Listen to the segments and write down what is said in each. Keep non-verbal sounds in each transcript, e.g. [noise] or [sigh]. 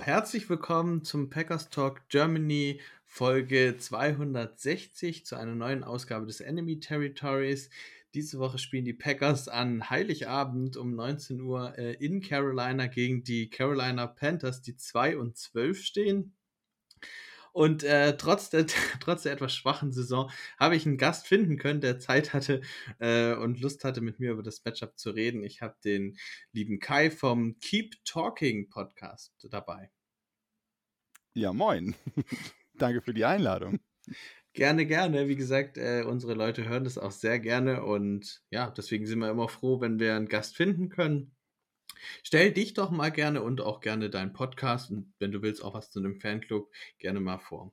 Herzlich willkommen zum Packers Talk Germany Folge 260 zu einer neuen Ausgabe des Enemy Territories. Diese Woche spielen die Packers an Heiligabend um 19 Uhr äh, in Carolina gegen die Carolina Panthers, die 2 und 12 stehen. Und äh, trotz, der, [laughs] trotz der etwas schwachen Saison habe ich einen Gast finden können, der Zeit hatte äh, und Lust hatte, mit mir über das Matchup zu reden. Ich habe den lieben Kai vom Keep Talking Podcast dabei. Ja, moin. [laughs] Danke für die Einladung. Gerne, gerne. Wie gesagt, äh, unsere Leute hören das auch sehr gerne und ja, deswegen sind wir immer froh, wenn wir einen Gast finden können. Stell dich doch mal gerne und auch gerne deinen Podcast und wenn du willst auch was zu einem Fanclub gerne mal vor.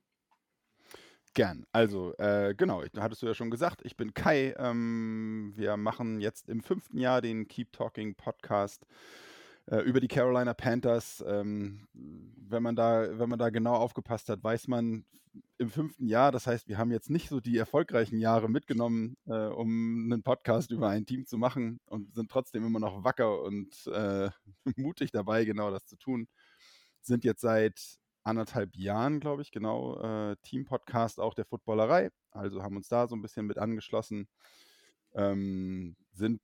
Gern. Also, äh, genau, ich- hattest du ja schon gesagt, ich bin Kai. Ähm, wir machen jetzt im fünften Jahr den Keep Talking Podcast äh, über die Carolina Panthers. Ähm, wenn, man da, wenn man da genau aufgepasst hat, weiß man im fünften Jahr, das heißt, wir haben jetzt nicht so die erfolgreichen Jahre mitgenommen, äh, um einen Podcast über ein Team zu machen und sind trotzdem immer noch wacker und äh, [laughs] mutig dabei, genau das zu tun. Sind jetzt seit anderthalb Jahren, glaube ich, genau, äh, Team-Podcast auch der Footballerei. Also haben uns da so ein bisschen mit angeschlossen. Ähm, sind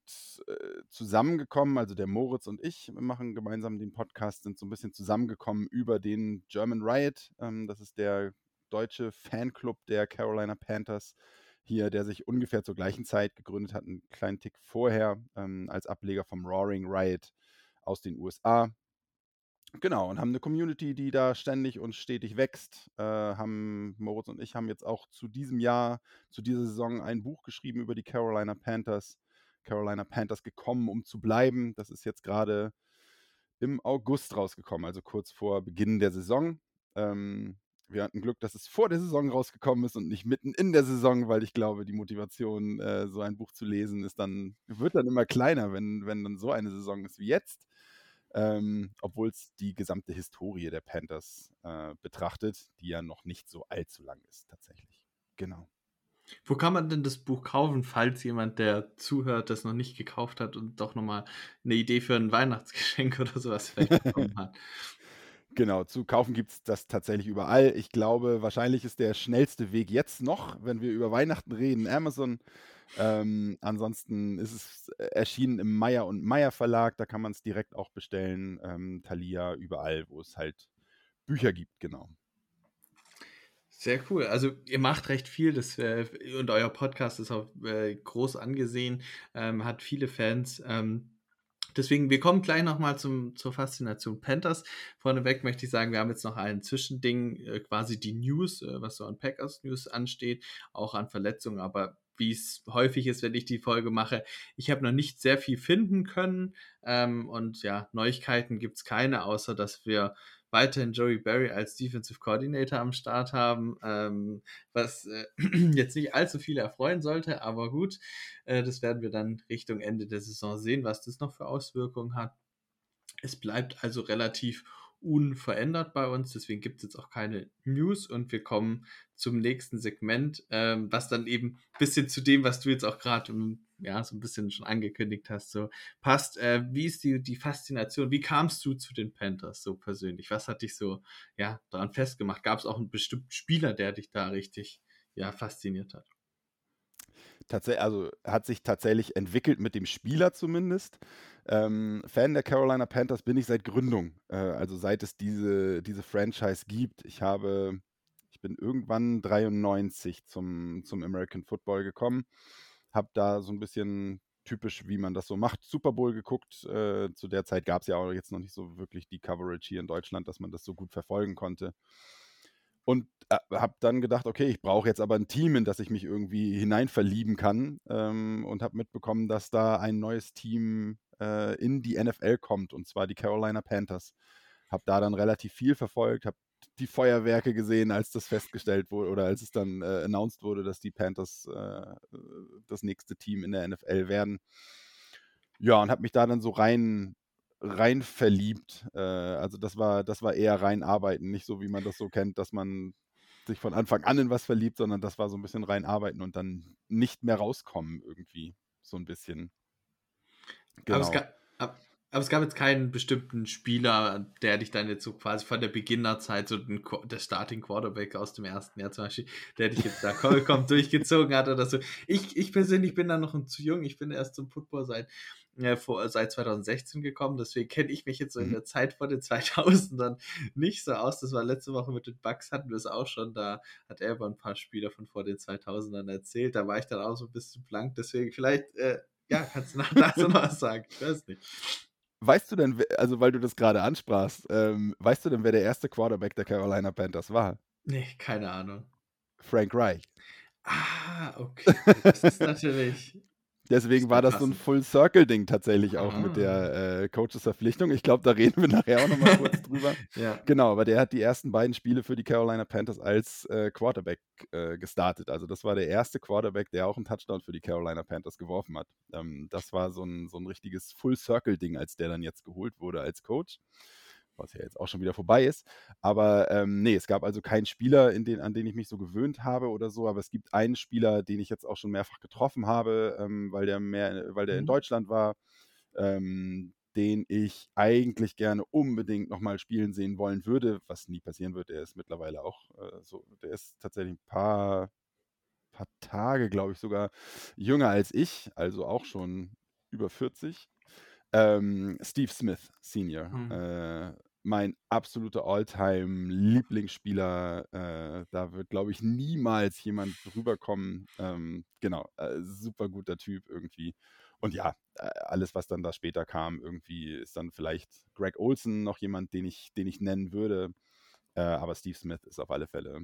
äh, zusammengekommen, also der Moritz und ich machen gemeinsam den Podcast, sind so ein bisschen zusammengekommen über den German Riot. Ähm, das ist der deutsche Fanclub der Carolina Panthers hier, der sich ungefähr zur gleichen Zeit gegründet hat, einen kleinen Tick vorher, ähm, als Ableger vom Roaring Riot aus den USA. Genau, und haben eine Community, die da ständig und stetig wächst. Äh, haben, Moritz und ich haben jetzt auch zu diesem Jahr, zu dieser Saison ein Buch geschrieben über die Carolina Panthers. Carolina Panthers gekommen, um zu bleiben. Das ist jetzt gerade im August rausgekommen, also kurz vor Beginn der Saison. Ähm, wir hatten Glück, dass es vor der Saison rausgekommen ist und nicht mitten in der Saison, weil ich glaube, die Motivation, äh, so ein Buch zu lesen, ist dann, wird dann immer kleiner, wenn, wenn dann so eine Saison ist wie jetzt ähm, obwohl es die gesamte Historie der Panthers äh, betrachtet, die ja noch nicht so allzu lang ist tatsächlich. Genau. Wo kann man denn das Buch kaufen, falls jemand, der zuhört, das noch nicht gekauft hat und doch nochmal eine Idee für ein Weihnachtsgeschenk [laughs] oder sowas vielleicht bekommen hat? Genau, zu kaufen gibt es das tatsächlich überall. Ich glaube, wahrscheinlich ist der schnellste Weg jetzt noch, wenn wir über Weihnachten reden, Amazon. Ähm, ansonsten ist es erschienen im Meier und Meier Verlag, da kann man es direkt auch bestellen. Ähm, Thalia, überall, wo es halt Bücher gibt, genau. Sehr cool. Also ihr macht recht viel das, äh, und euer Podcast ist auch äh, groß angesehen, ähm, hat viele Fans. Ähm, deswegen, wir kommen gleich nochmal zur Faszination Panthers. Vorneweg möchte ich sagen, wir haben jetzt noch ein Zwischending, äh, quasi die News, äh, was so an Packers News ansteht, auch an Verletzungen, aber wie es häufig ist, wenn ich die Folge mache, ich habe noch nicht sehr viel finden können ähm, und ja, Neuigkeiten gibt es keine, außer dass wir weiterhin Joey Barry als Defensive Coordinator am Start haben, ähm, was äh, [clears throat] jetzt nicht allzu viele erfreuen sollte, aber gut, äh, das werden wir dann Richtung Ende der Saison sehen, was das noch für Auswirkungen hat. Es bleibt also relativ unverändert bei uns, deswegen gibt es jetzt auch keine News und wir kommen zum nächsten Segment, ähm, was dann eben ein bisschen zu dem, was du jetzt auch gerade ja, so ein bisschen schon angekündigt hast, so passt. Äh, wie ist die, die Faszination? Wie kamst du zu den Panthers so persönlich? Was hat dich so ja, daran festgemacht? Gab es auch einen bestimmten Spieler, der dich da richtig ja, fasziniert hat? Tatsächlich, also hat sich tatsächlich entwickelt mit dem Spieler zumindest. Ähm, Fan der Carolina Panthers bin ich seit Gründung, äh, also seit es diese, diese Franchise gibt. Ich habe, ich bin irgendwann 93 zum, zum American Football gekommen, habe da so ein bisschen typisch, wie man das so macht, Super Bowl geguckt. Äh, zu der Zeit gab es ja auch jetzt noch nicht so wirklich die Coverage hier in Deutschland, dass man das so gut verfolgen konnte. Und äh, habe dann gedacht, okay, ich brauche jetzt aber ein Team, in das ich mich irgendwie hineinverlieben kann. Ähm, und habe mitbekommen, dass da ein neues Team äh, in die NFL kommt, und zwar die Carolina Panthers. habe da dann relativ viel verfolgt, habe die Feuerwerke gesehen, als das festgestellt wurde oder als es dann äh, announced wurde, dass die Panthers äh, das nächste Team in der NFL werden. Ja, und habe mich da dann so rein rein verliebt. Äh, also das war das war eher rein arbeiten, nicht so wie man das so kennt, dass man sich von Anfang an in was verliebt, sondern das war so ein bisschen rein arbeiten und dann nicht mehr rauskommen irgendwie so ein bisschen. Genau. Aber, es genau. gab, aber es gab jetzt keinen bestimmten Spieler, der dich dann jetzt so quasi von der Beginnerzeit, so den, der Starting Quarterback aus dem ersten Jahr zum Beispiel, der dich jetzt da vollkommen [laughs] durchgezogen hat oder so. Ich, ich persönlich bin da noch zu jung. Ich bin erst zum Football seit, äh, vor, seit 2016 gekommen. Deswegen kenne ich mich jetzt so in mhm. der Zeit vor den 2000ern nicht so aus. Das war letzte Woche mit den Bugs, hatten wir es auch schon. Da hat er über ein paar Spieler von vor den 2000ern erzählt. Da war ich dann auch so ein bisschen blank. Deswegen vielleicht, äh, ja, kannst du nach dazu noch was sagen. Ich weiß nicht. Weißt du denn, also weil du das gerade ansprachst, ähm, weißt du denn, wer der erste Quarterback der Carolina Panthers war? Nee, keine Ahnung. Frank Reich. Ah, okay. Das ist natürlich. Deswegen war das so ein Full-Circle-Ding tatsächlich auch ah. mit der äh, Coaches-Verpflichtung. Ich glaube, da reden wir [laughs] nachher auch nochmal kurz drüber. [laughs] ja. Genau, aber der hat die ersten beiden Spiele für die Carolina Panthers als äh, Quarterback äh, gestartet. Also das war der erste Quarterback, der auch einen Touchdown für die Carolina Panthers geworfen hat. Ähm, das war so ein, so ein richtiges Full-Circle-Ding, als der dann jetzt geholt wurde als Coach was ja jetzt auch schon wieder vorbei ist. Aber ähm, nee, es gab also keinen Spieler, den, an den ich mich so gewöhnt habe oder so, aber es gibt einen Spieler, den ich jetzt auch schon mehrfach getroffen habe, ähm, weil der mehr, weil der mhm. in Deutschland war, ähm, den ich eigentlich gerne unbedingt nochmal spielen sehen wollen würde, was nie passieren wird. Der ist mittlerweile auch äh, so, der ist tatsächlich ein paar, paar Tage, glaube ich, sogar jünger als ich, also auch schon über 40. Ähm, Steve Smith, Senior. Mhm. Äh, mein absoluter All-Time-Lieblingsspieler. Äh, da wird, glaube ich, niemals jemand drüber kommen. Ähm, genau, äh, super guter Typ irgendwie. Und ja, äh, alles, was dann da später kam, irgendwie ist dann vielleicht Greg Olson noch jemand, den ich, den ich nennen würde. Äh, aber Steve Smith ist auf alle Fälle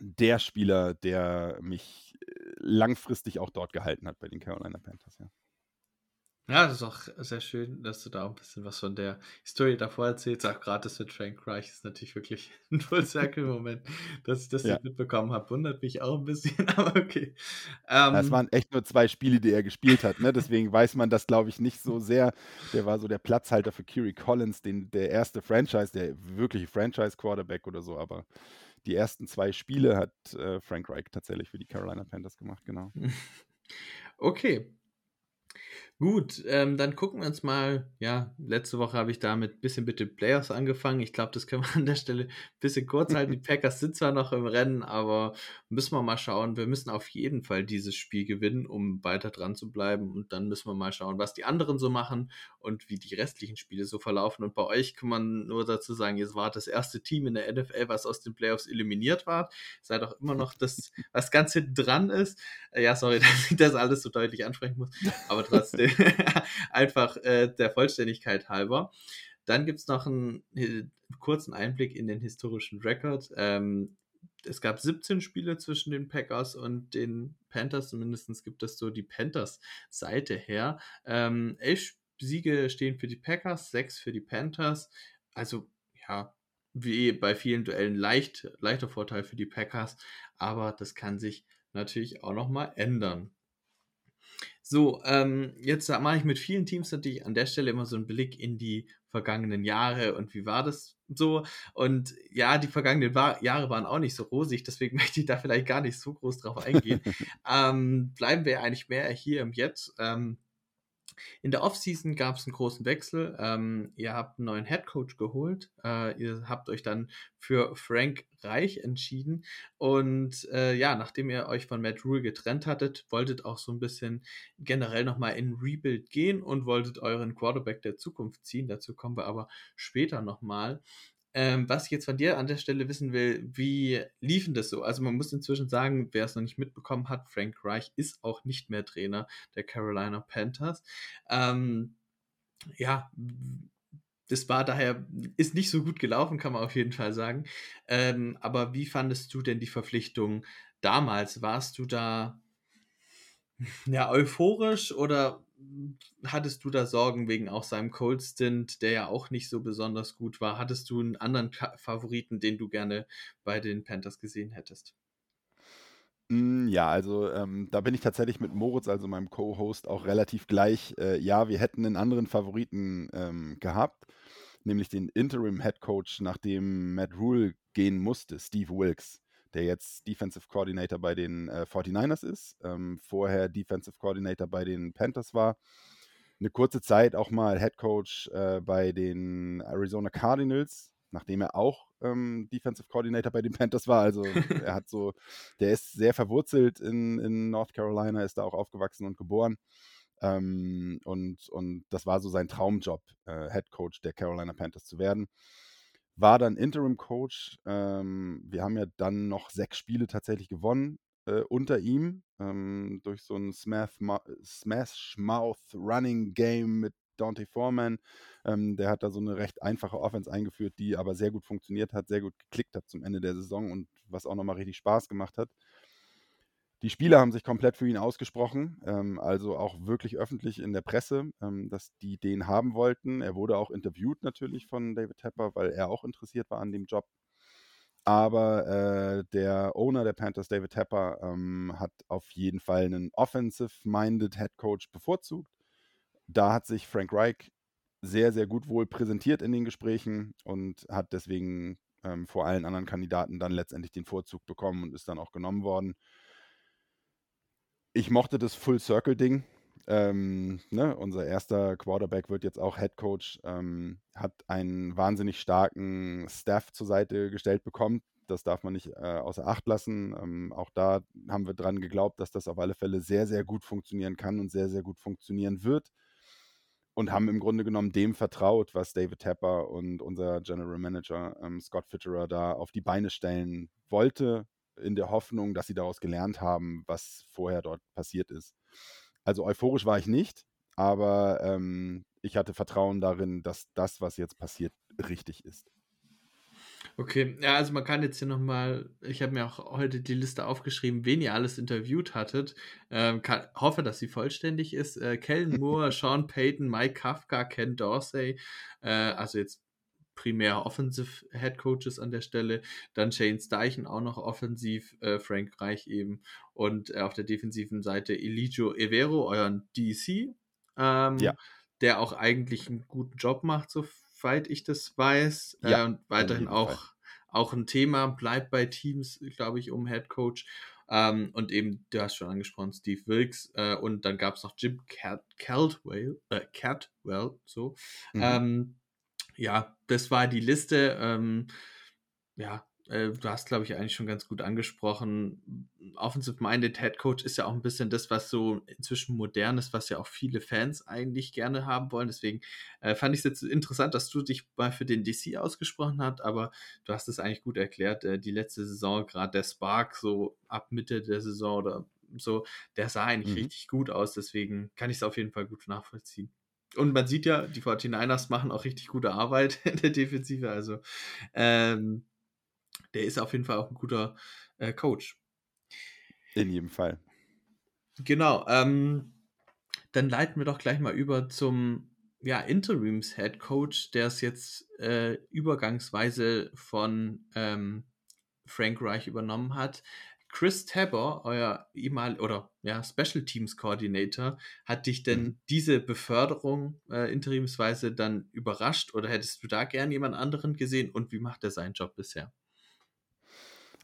der Spieler, der mich äh, langfristig auch dort gehalten hat bei den Carolina Panthers, ja. Ja, das ist auch sehr schön, dass du da auch ein bisschen was von der Historie davor erzählst. Auch gerade das mit Frank Reich ist natürlich wirklich [laughs] ein Full-Circle-Moment, dass ich das ja. nicht mitbekommen habe. Wundert mich auch ein bisschen, [laughs] aber okay. Ähm, es waren echt nur zwei Spiele, die er gespielt hat. Ne? Deswegen weiß man das, glaube ich, nicht so sehr. Der war so der Platzhalter für Kerry Collins, den, der erste Franchise, der wirkliche Franchise-Quarterback oder so. Aber die ersten zwei Spiele hat äh, Frank Reich tatsächlich für die Carolina Panthers gemacht, genau. [laughs] Okay, Gut, ähm, dann gucken wir uns mal. Ja, letzte Woche habe ich da mit ein bisschen mit den Playoffs angefangen. Ich glaube, das können wir [laughs] an der Stelle ein bisschen kurz halten. Die [laughs] Packers sind zwar noch im Rennen, aber müssen wir mal schauen. Wir müssen auf jeden Fall dieses Spiel gewinnen, um weiter dran zu bleiben. Und dann müssen wir mal schauen, was die anderen so machen und wie die restlichen Spiele so verlaufen. Und bei euch kann man nur dazu sagen, ihr wart das erste Team in der NFL, was aus den Playoffs eliminiert war. Seid auch immer noch das, [laughs] was ganz hinten dran ist. Äh, ja, sorry, dass ich das alles so deutlich ansprechen muss. Aber trotzdem. [laughs] Einfach äh, der Vollständigkeit halber. Dann gibt es noch einen, einen, kurzen Einblick in den historischen Rekord. Ähm, es gab 17 Spiele zwischen den Packers und den Panthers, zumindest gibt es so die Panthers-Seite her. Ähm, elf Siege stehen für die Packers, sechs für die Panthers. Also, ja, wie bei vielen Duellen leicht, leichter Vorteil für die Packers, aber das kann sich natürlich auch nochmal ändern. So, ähm, jetzt mache ich mit vielen Teams natürlich an der Stelle immer so einen Blick in die vergangenen Jahre und wie war das so. Und ja, die vergangenen war Jahre waren auch nicht so rosig, deswegen [laughs] möchte ich da vielleicht gar nicht so groß drauf eingehen. [laughs] ähm, bleiben wir eigentlich mehr hier im Jetzt. Ähm, in der Offseason gab es einen großen Wechsel. Ähm, ihr habt einen neuen Headcoach geholt. Äh, ihr habt euch dann für Frank Reich entschieden. Und äh, ja, nachdem ihr euch von Matt Rule getrennt hattet, wolltet auch so ein bisschen generell nochmal in Rebuild gehen und wolltet euren Quarterback der Zukunft ziehen. Dazu kommen wir aber später nochmal. Ähm, was ich jetzt von dir an der Stelle wissen will, wie liefen das so? Also man muss inzwischen sagen, wer es noch nicht mitbekommen hat, Frank Reich ist auch nicht mehr Trainer der Carolina Panthers. Ähm, ja, das war daher, ist nicht so gut gelaufen, kann man auf jeden Fall sagen. Ähm, aber wie fandest du denn die Verpflichtung damals? Warst du da ja euphorisch oder hattest du da Sorgen wegen auch seinem Cold Stint, der ja auch nicht so besonders gut war? Hattest du einen anderen Favoriten, den du gerne bei den Panthers gesehen hättest? Hm, ja, also, ähm, da bin ich tatsächlich mit Moritz, also meinem Co-Host, auch relativ gleich. Äh, ja, wir hätten einen anderen Favoriten ähm, gehabt, nämlich den Interim-Head Coach, nachdem Matt Rule gehen musste, Steve Wilkes der jetzt Defensive Coordinator bei den äh, 49ers ist, ähm, vorher Defensive Coordinator bei den Panthers war, eine kurze Zeit auch mal Head Coach äh, bei den Arizona Cardinals, nachdem er auch ähm, Defensive Coordinator bei den Panthers war. Also [laughs] er hat so, der ist sehr verwurzelt in, in North Carolina, ist da auch aufgewachsen und geboren. Ähm, und, und das war so sein Traumjob, äh, Head Coach der Carolina Panthers zu werden war dann Interim-Coach. Ähm, wir haben ja dann noch sechs Spiele tatsächlich gewonnen äh, unter ihm ähm, durch so ein Smash-Mouth-Running-Game mit Dante Foreman. Ähm, der hat da so eine recht einfache Offense eingeführt, die aber sehr gut funktioniert hat, sehr gut geklickt hat zum Ende der Saison und was auch nochmal richtig Spaß gemacht hat. Die Spieler haben sich komplett für ihn ausgesprochen, ähm, also auch wirklich öffentlich in der Presse, ähm, dass die den haben wollten. Er wurde auch interviewt natürlich von David Tepper, weil er auch interessiert war an dem Job. Aber äh, der Owner der Panthers, David Tepper, ähm, hat auf jeden Fall einen offensive-minded Head Coach bevorzugt. Da hat sich Frank Reich sehr, sehr gut wohl präsentiert in den Gesprächen und hat deswegen ähm, vor allen anderen Kandidaten dann letztendlich den Vorzug bekommen und ist dann auch genommen worden ich mochte das Full Circle Ding. Ähm, ne, unser erster Quarterback wird jetzt auch Head Coach, ähm, hat einen wahnsinnig starken Staff zur Seite gestellt bekommen. Das darf man nicht äh, außer Acht lassen. Ähm, auch da haben wir dran geglaubt, dass das auf alle Fälle sehr, sehr gut funktionieren kann und sehr, sehr gut funktionieren wird. Und haben im Grunde genommen dem vertraut, was David Tapper und unser General Manager ähm, Scott Fitterer da auf die Beine stellen wollte in der Hoffnung, dass sie daraus gelernt haben, was vorher dort passiert ist. Also euphorisch war ich nicht, aber ähm, ich hatte Vertrauen darin, dass das, was jetzt passiert, richtig ist. Okay, ja, also man kann jetzt hier nochmal, ich habe mir auch heute die Liste aufgeschrieben, wen ihr alles interviewt hattet. Ähm, kann, hoffe, dass sie vollständig ist. Äh, Kellen Moore, [laughs] Sean Payton, Mike Kafka, Ken Dorsey, äh, also jetzt primär Offensive Head Coaches an der Stelle. Dann Shane Steichen auch noch offensiv, äh, Frank Reich eben. Und äh, auf der defensiven Seite Eligio Evero, euren DC, ähm, ja. der auch eigentlich einen guten Job macht, soweit ich das weiß. Ja, äh, und weiterhin auch, auch ein Thema bleibt bei Teams, glaube ich, um Head Coach. Ähm, und eben, du hast schon angesprochen, Steve Wilkes äh, und dann gab es noch Jim Cat Caldwell, äh, Catwell, so. Mhm. Ähm, ja, das war die Liste. Ähm, ja, äh, du hast, glaube ich, eigentlich schon ganz gut angesprochen. Offensive-Minded Head Coach ist ja auch ein bisschen das, was so inzwischen modern ist, was ja auch viele Fans eigentlich gerne haben wollen. Deswegen äh, fand ich es jetzt interessant, dass du dich mal für den DC ausgesprochen hast, aber du hast es eigentlich gut erklärt. Äh, die letzte Saison, gerade der Spark, so ab Mitte der Saison oder so, der sah eigentlich mhm. richtig gut aus. Deswegen kann ich es auf jeden Fall gut nachvollziehen. Und man sieht ja, die 49ers machen auch richtig gute Arbeit [laughs] in der Defensive. Also ähm, der ist auf jeden Fall auch ein guter äh, Coach. In jedem Fall. Genau. Ähm, dann leiten wir doch gleich mal über zum ja, Interims-Head Coach, der es jetzt äh, übergangsweise von ähm, Frank Reich übernommen hat. Chris Tabor, euer ehemaliger oder ja, Special Teams Coordinator, hat dich denn mhm. diese Beförderung äh, interimsweise dann überrascht oder hättest du da gern jemand anderen gesehen und wie macht er seinen Job bisher?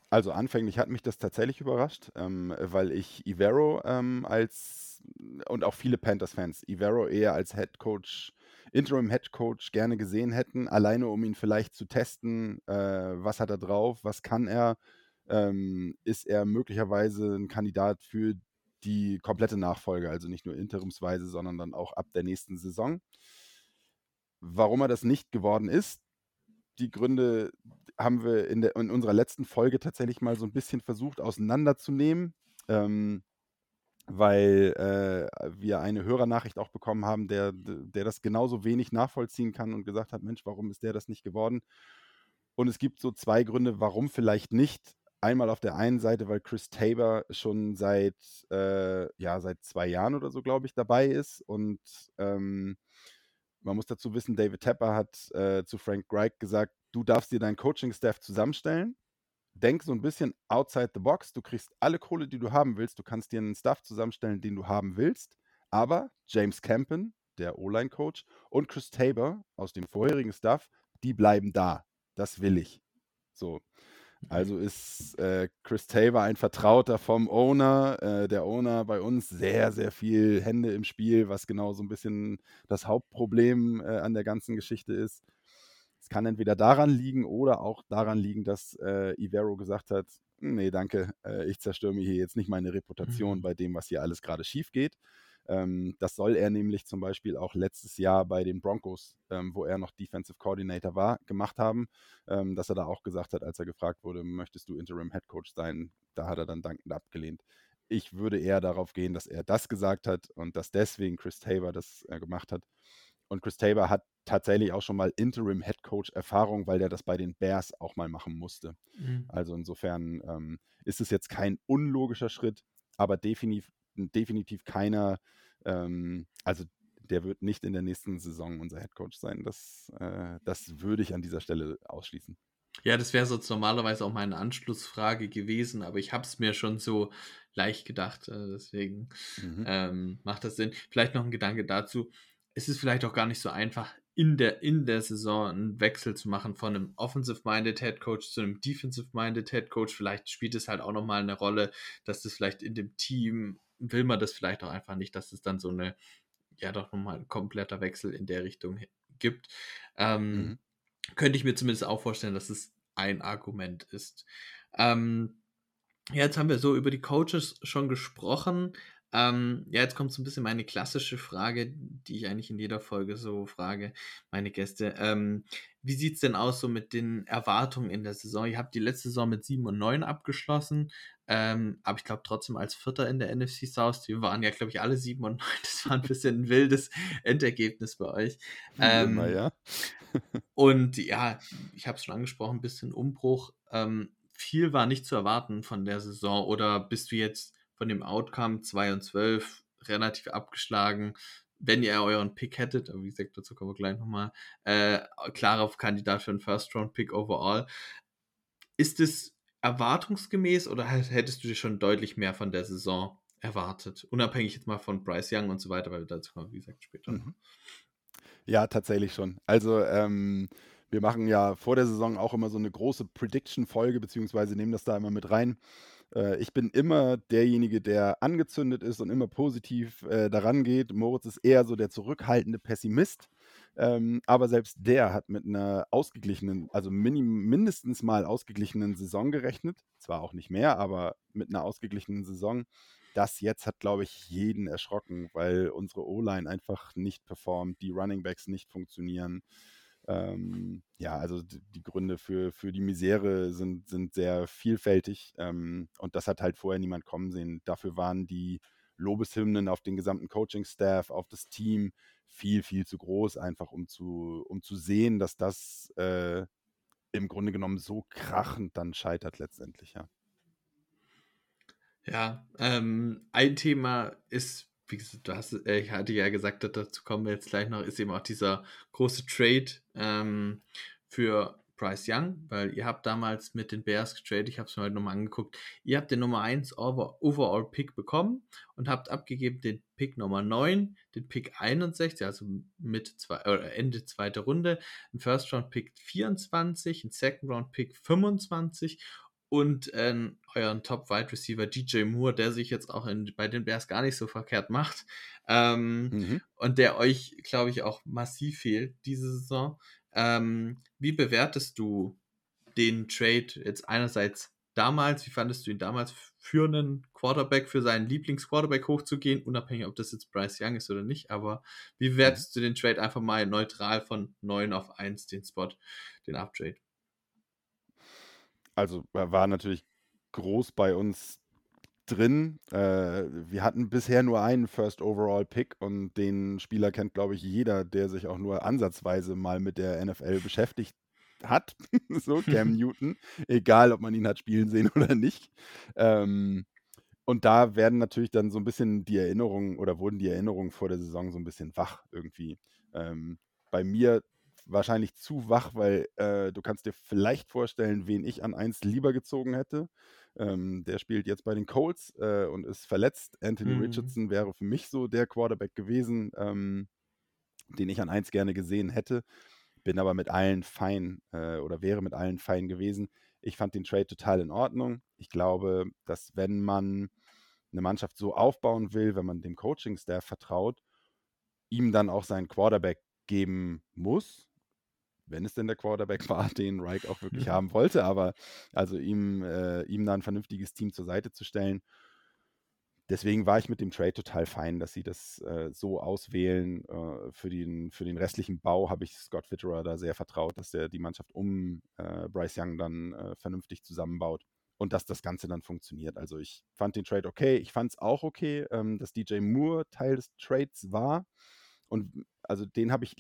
Also anfänglich hat mich das tatsächlich überrascht, ähm, weil ich Ivero ähm, als und auch viele Panthers-Fans Ivero eher als Head Coach, Interim Head Coach gerne gesehen hätten, alleine um ihn vielleicht zu testen, äh, was hat er drauf, was kann er, ähm, ist er möglicherweise ein Kandidat für die komplette Nachfolge, also nicht nur interimsweise, sondern dann auch ab der nächsten Saison. Warum er das nicht geworden ist, die Gründe haben wir in, der, in unserer letzten Folge tatsächlich mal so ein bisschen versucht auseinanderzunehmen, ähm, weil äh, wir eine Hörernachricht auch bekommen haben, der, der das genauso wenig nachvollziehen kann und gesagt hat, Mensch, warum ist der das nicht geworden? Und es gibt so zwei Gründe, warum vielleicht nicht Einmal auf der einen Seite, weil Chris Tabor schon seit, äh, ja, seit zwei Jahren oder so, glaube ich, dabei ist. Und ähm, man muss dazu wissen, David Tepper hat äh, zu Frank Reich gesagt, du darfst dir deinen Coaching-Staff zusammenstellen. Denk so ein bisschen outside the box. Du kriegst alle Kohle, die du haben willst. Du kannst dir einen Staff zusammenstellen, den du haben willst. Aber James Campen, der O-Line-Coach, und Chris Tabor aus dem vorherigen Staff, die bleiben da. Das will ich. So. Also ist äh, Chris Tabor ein Vertrauter vom Owner. Äh, der Owner bei uns sehr, sehr viel Hände im Spiel, was genau so ein bisschen das Hauptproblem äh, an der ganzen Geschichte ist. Es kann entweder daran liegen oder auch daran liegen, dass äh, Ivero gesagt hat, nee, danke, äh, ich zerstöre mir hier jetzt nicht meine Reputation Mhm. bei dem, was hier alles gerade schief geht. Ähm, das soll er nämlich zum Beispiel auch letztes Jahr bei den Broncos, ähm, wo er noch Defensive Coordinator war, gemacht haben, ähm, dass er da auch gesagt hat, als er gefragt wurde, möchtest du Interim Head Coach sein, da hat er dann dankend abgelehnt. Ich würde eher darauf gehen, dass er das gesagt hat und dass deswegen Chris Tabor das äh, gemacht hat. Und Chris Tabor hat tatsächlich auch schon mal Interim Head Coach Erfahrung, weil der das bei den Bears auch mal machen musste. Mhm. Also insofern ähm, ist es jetzt kein unlogischer Schritt, aber definitiv, definitiv keiner, ähm, also der wird nicht in der nächsten Saison unser Head Coach sein. Das, äh, das würde ich an dieser Stelle ausschließen. Ja, das wäre sonst normalerweise auch meine Anschlussfrage gewesen, aber ich habe es mir schon so leicht gedacht, äh, deswegen Mhm. ähm, macht das Sinn. Vielleicht noch ein Gedanke dazu. Es ist vielleicht auch gar nicht so einfach, in der, in der Saison einen Wechsel zu machen von einem Offensive-Minded Head Coach zu einem Defensive-Minded Head Coach. Vielleicht spielt es halt auch nochmal eine Rolle, dass das vielleicht in dem Team, will man das vielleicht auch einfach nicht, dass es dann so eine, ja doch nochmal ein kompletter Wechsel in der Richtung gibt. Ähm, Mhm. könnte ich mir zumindest auch vorstellen, dass es ein Argument ist. Ähm, ja, jetzt haben wir so über die Coaches schon gesprochen. Ähm, ja, jetzt kommt so ein bisschen meine klassische Frage, die ich eigentlich in jeder Folge so frage, meine Gäste. Ähm, wie sieht es denn aus so mit den Erwartungen in der Saison? Ihr habt die letzte Saison mit 7 und 9 abgeschlossen, ähm, aber ich glaube trotzdem als Vierter in der NFC South. Wir waren ja, glaube ich, alle 7 und 9. Das war ein bisschen ein wildes Endergebnis bei euch. Ähm, immer, ja. und ja, ich habe es schon angesprochen, ein bisschen Umbruch. Ähm, viel war nicht zu erwarten von der Saison. Oder bist du jetzt von dem Outcome 2 und 12 relativ abgeschlagen? Wenn ihr euren Pick hättet, aber wie gesagt, dazu kommen wir gleich nochmal, äh, klarer Kandidat für einen First-Round-Pick overall. Ist es erwartungsgemäß oder hättest du dir schon deutlich mehr von der Saison erwartet? Unabhängig jetzt mal von Bryce Young und so weiter, weil dazu kommen, wie gesagt, später. Mhm. Ja, tatsächlich schon. Also ähm, wir machen ja vor der Saison auch immer so eine große Prediction-Folge, beziehungsweise nehmen das da immer mit rein. Äh, ich bin immer derjenige, der angezündet ist und immer positiv äh, daran geht. Moritz ist eher so der zurückhaltende Pessimist. Ähm, aber selbst der hat mit einer ausgeglichenen, also mindestens mal ausgeglichenen Saison gerechnet. Zwar auch nicht mehr, aber mit einer ausgeglichenen Saison. Das jetzt hat, glaube ich, jeden erschrocken, weil unsere O-Line einfach nicht performt, die Running Backs nicht funktionieren. Ähm, ja, also die Gründe für, für die Misere sind, sind sehr vielfältig ähm, und das hat halt vorher niemand kommen sehen. Dafür waren die Lobeshymnen auf den gesamten Coaching-Staff, auf das Team viel, viel zu groß, einfach um zu, um zu sehen, dass das äh, im Grunde genommen so krachend dann scheitert letztendlich, ja. Ja, ähm, ein Thema ist, wie gesagt, du hast, äh, ich hatte ja gesagt, dazu kommen wir jetzt gleich noch, ist eben auch dieser große Trade ähm, für Bryce Young, weil ihr habt damals mit den Bears getradet, ich habe es mir heute nochmal angeguckt, ihr habt den Nummer 1 Over Overall Pick bekommen und habt abgegeben den Pick Nummer 9, den Pick 61, also mit zwei, oder Ende zweite Runde, ein First Round Pick 24, ein Second Round Pick 25 und äh, euren Top Wide Receiver DJ Moore, der sich jetzt auch in, bei den Bears gar nicht so verkehrt macht ähm, Mhm. und der euch, glaube ich, auch massiv fehlt diese Saison. Ähm, wie bewertest du den Trade jetzt einerseits damals, wie fandest du ihn damals für einen Quarterback, für seinen Lieblingsquarterback hochzugehen, unabhängig ob das jetzt Bryce Young ist oder nicht, aber wie bewertest du den Trade einfach mal neutral von 9 auf 1, den Spot, den Uptrade? Also war natürlich groß bei uns drin. Äh, wir hatten bisher nur einen First Overall Pick und den Spieler kennt, glaube ich, jeder, der sich auch nur ansatzweise mal mit der NFL beschäftigt hat, [laughs] so Cam [laughs] Newton, egal ob man ihn hat spielen sehen oder nicht. Ähm, und da werden natürlich dann so ein bisschen die Erinnerungen oder wurden die Erinnerungen vor der Saison so ein bisschen wach irgendwie. Ähm, bei mir wahrscheinlich zu wach, weil äh, du kannst dir vielleicht vorstellen, wen ich an eins lieber gezogen hätte. Ähm, der spielt jetzt bei den Colts äh, und ist verletzt. Anthony Mhm. Richardson wäre für mich so der Quarterback gewesen, ähm, den ich an eins gerne gesehen hätte. Bin aber mit allen fein äh, oder wäre mit allen fein gewesen. Ich fand den Trade total in Ordnung. Ich glaube, dass wenn man eine Mannschaft so aufbauen will, wenn man dem Coaching-Staff vertraut, ihm dann auch seinen Quarterback geben muss, wenn es denn der Quarterback [laughs] war, den Reich auch wirklich haben wollte, aber also ihm, äh, ihm da ein vernünftiges Team zur Seite zu stellen. Deswegen war ich mit dem Trade total fein, dass sie das äh, so auswählen. Äh, für, den, für den restlichen Bau habe ich Scott Fitterer da sehr vertraut, dass er die Mannschaft um äh, Bryce Young dann äh, vernünftig zusammenbaut und dass das Ganze dann funktioniert. Also ich fand den Trade okay. Ich fand es auch okay, ähm, dass DJ Moore Teil des Trades war. Und also den habe ich,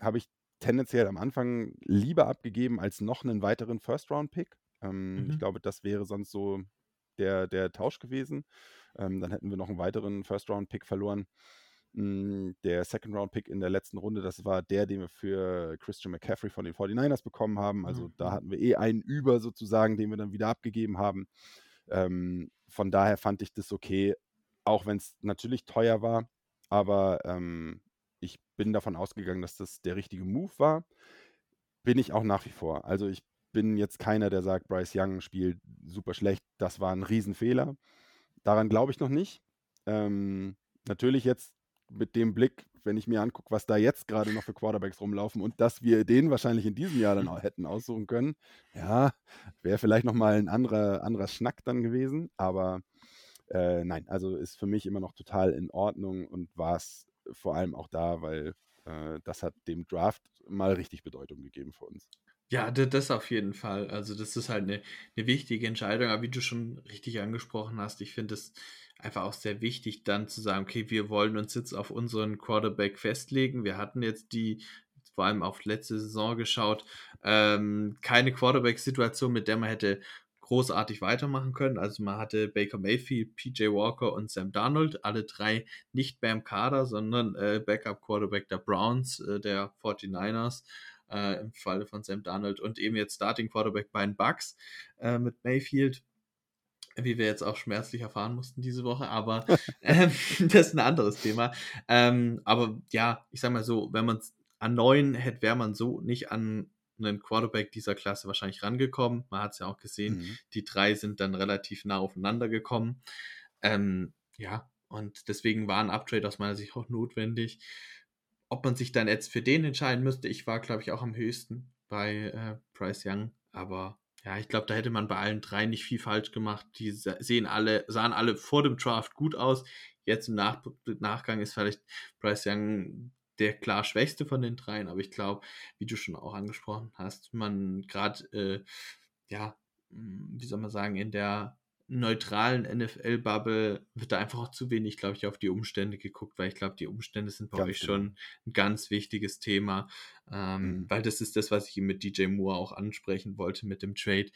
habe ich tendenziell am Anfang lieber abgegeben als noch einen weiteren First-Round-Pick. Ähm, Mhm. Ich glaube, das wäre sonst so der, der Tausch gewesen. Ähm, dann hätten wir noch einen weiteren First-Round-Pick verloren. Mm, Der Second-Round-Pick in der letzten Runde, das war der, den wir für Christian McCaffrey von den 49ers bekommen haben. Also da Mhm. hatten wir eh einen über sozusagen, den wir dann wieder abgegeben haben. Ähm, von daher fand ich das okay, auch wenn es natürlich teuer war. Aber ähm, ich bin davon ausgegangen, dass das der richtige Move war. Bin ich auch nach wie vor. Also ich bin jetzt keiner, der sagt, Bryce Young spielt super schlecht. Das war ein Riesenfehler. Daran glaube ich noch nicht. Ähm, natürlich jetzt mit dem Blick, wenn ich mir angucke, was da jetzt gerade noch für Quarterbacks rumlaufen und dass wir den wahrscheinlich in diesem Jahr dann auch hätten aussuchen können, ja, wäre vielleicht nochmal ein anderer, anderer Schnack dann gewesen. Aber äh, nein, also ist für mich immer noch total in Ordnung und war es vor allem auch da, weil äh, das hat dem Draft mal richtig Bedeutung gegeben für uns. Ja, da- das auf jeden Fall. Also das ist halt eine, eine wichtige Entscheidung, aber wie du schon richtig angesprochen hast, ich finde es einfach auch sehr wichtig, dann zu sagen, okay, wir wollen uns jetzt auf unseren Quarterback festlegen. Wir hatten jetzt die, vor allem auf letzte Saison geschaut, ähm, keine Quarterback-Situation, mit der man hätte großartig weitermachen können. Also man hatte Baker Mayfield, PJ Walker und Sam Darnold, alle drei nicht mehr im Kader, sondern äh, Backup-Quarterback der Browns, äh, der 49ers äh, im Falle von Sam Darnold und eben jetzt Starting Quarterback bei den Bucks äh, mit Mayfield, wie wir jetzt auch schmerzlich erfahren mussten diese Woche, aber [laughs] ähm, das ist ein anderes Thema. Ähm, aber ja, ich sag mal so, wenn man es an neun hätte, wäre man so nicht an einen Quarterback dieser Klasse wahrscheinlich rangekommen. Man hat es ja auch gesehen, Mhm. die drei sind dann relativ nah aufeinander gekommen. Ähm, ja, und deswegen war ein Uptrade aus meiner Sicht auch notwendig. Ob man sich dann jetzt für den entscheiden müsste, ich war, glaube ich, auch am höchsten bei äh, Bryce Young, aber ja, ich glaube, da hätte man bei allen drei nicht viel falsch gemacht. Die se- sehen alle, sahen alle vor dem Draft gut aus. Jetzt im Nach Nachgang ist vielleicht Bryce Young der klar schwächste von den dreien, aber ich glaube, wie du schon auch angesprochen hast, man gerade, äh, ja, mh, wie soll man sagen, in der neutralen NFL-Bubble wird da einfach auch zu wenig, glaube ich, auf die Umstände geguckt, weil ich glaube, die Umstände sind bei Ganz euch genau. schon ein ganz wichtiges Thema, ähm, Mhm. weil das ist das, was ich mit DJ Moore auch ansprechen wollte mit dem Trade.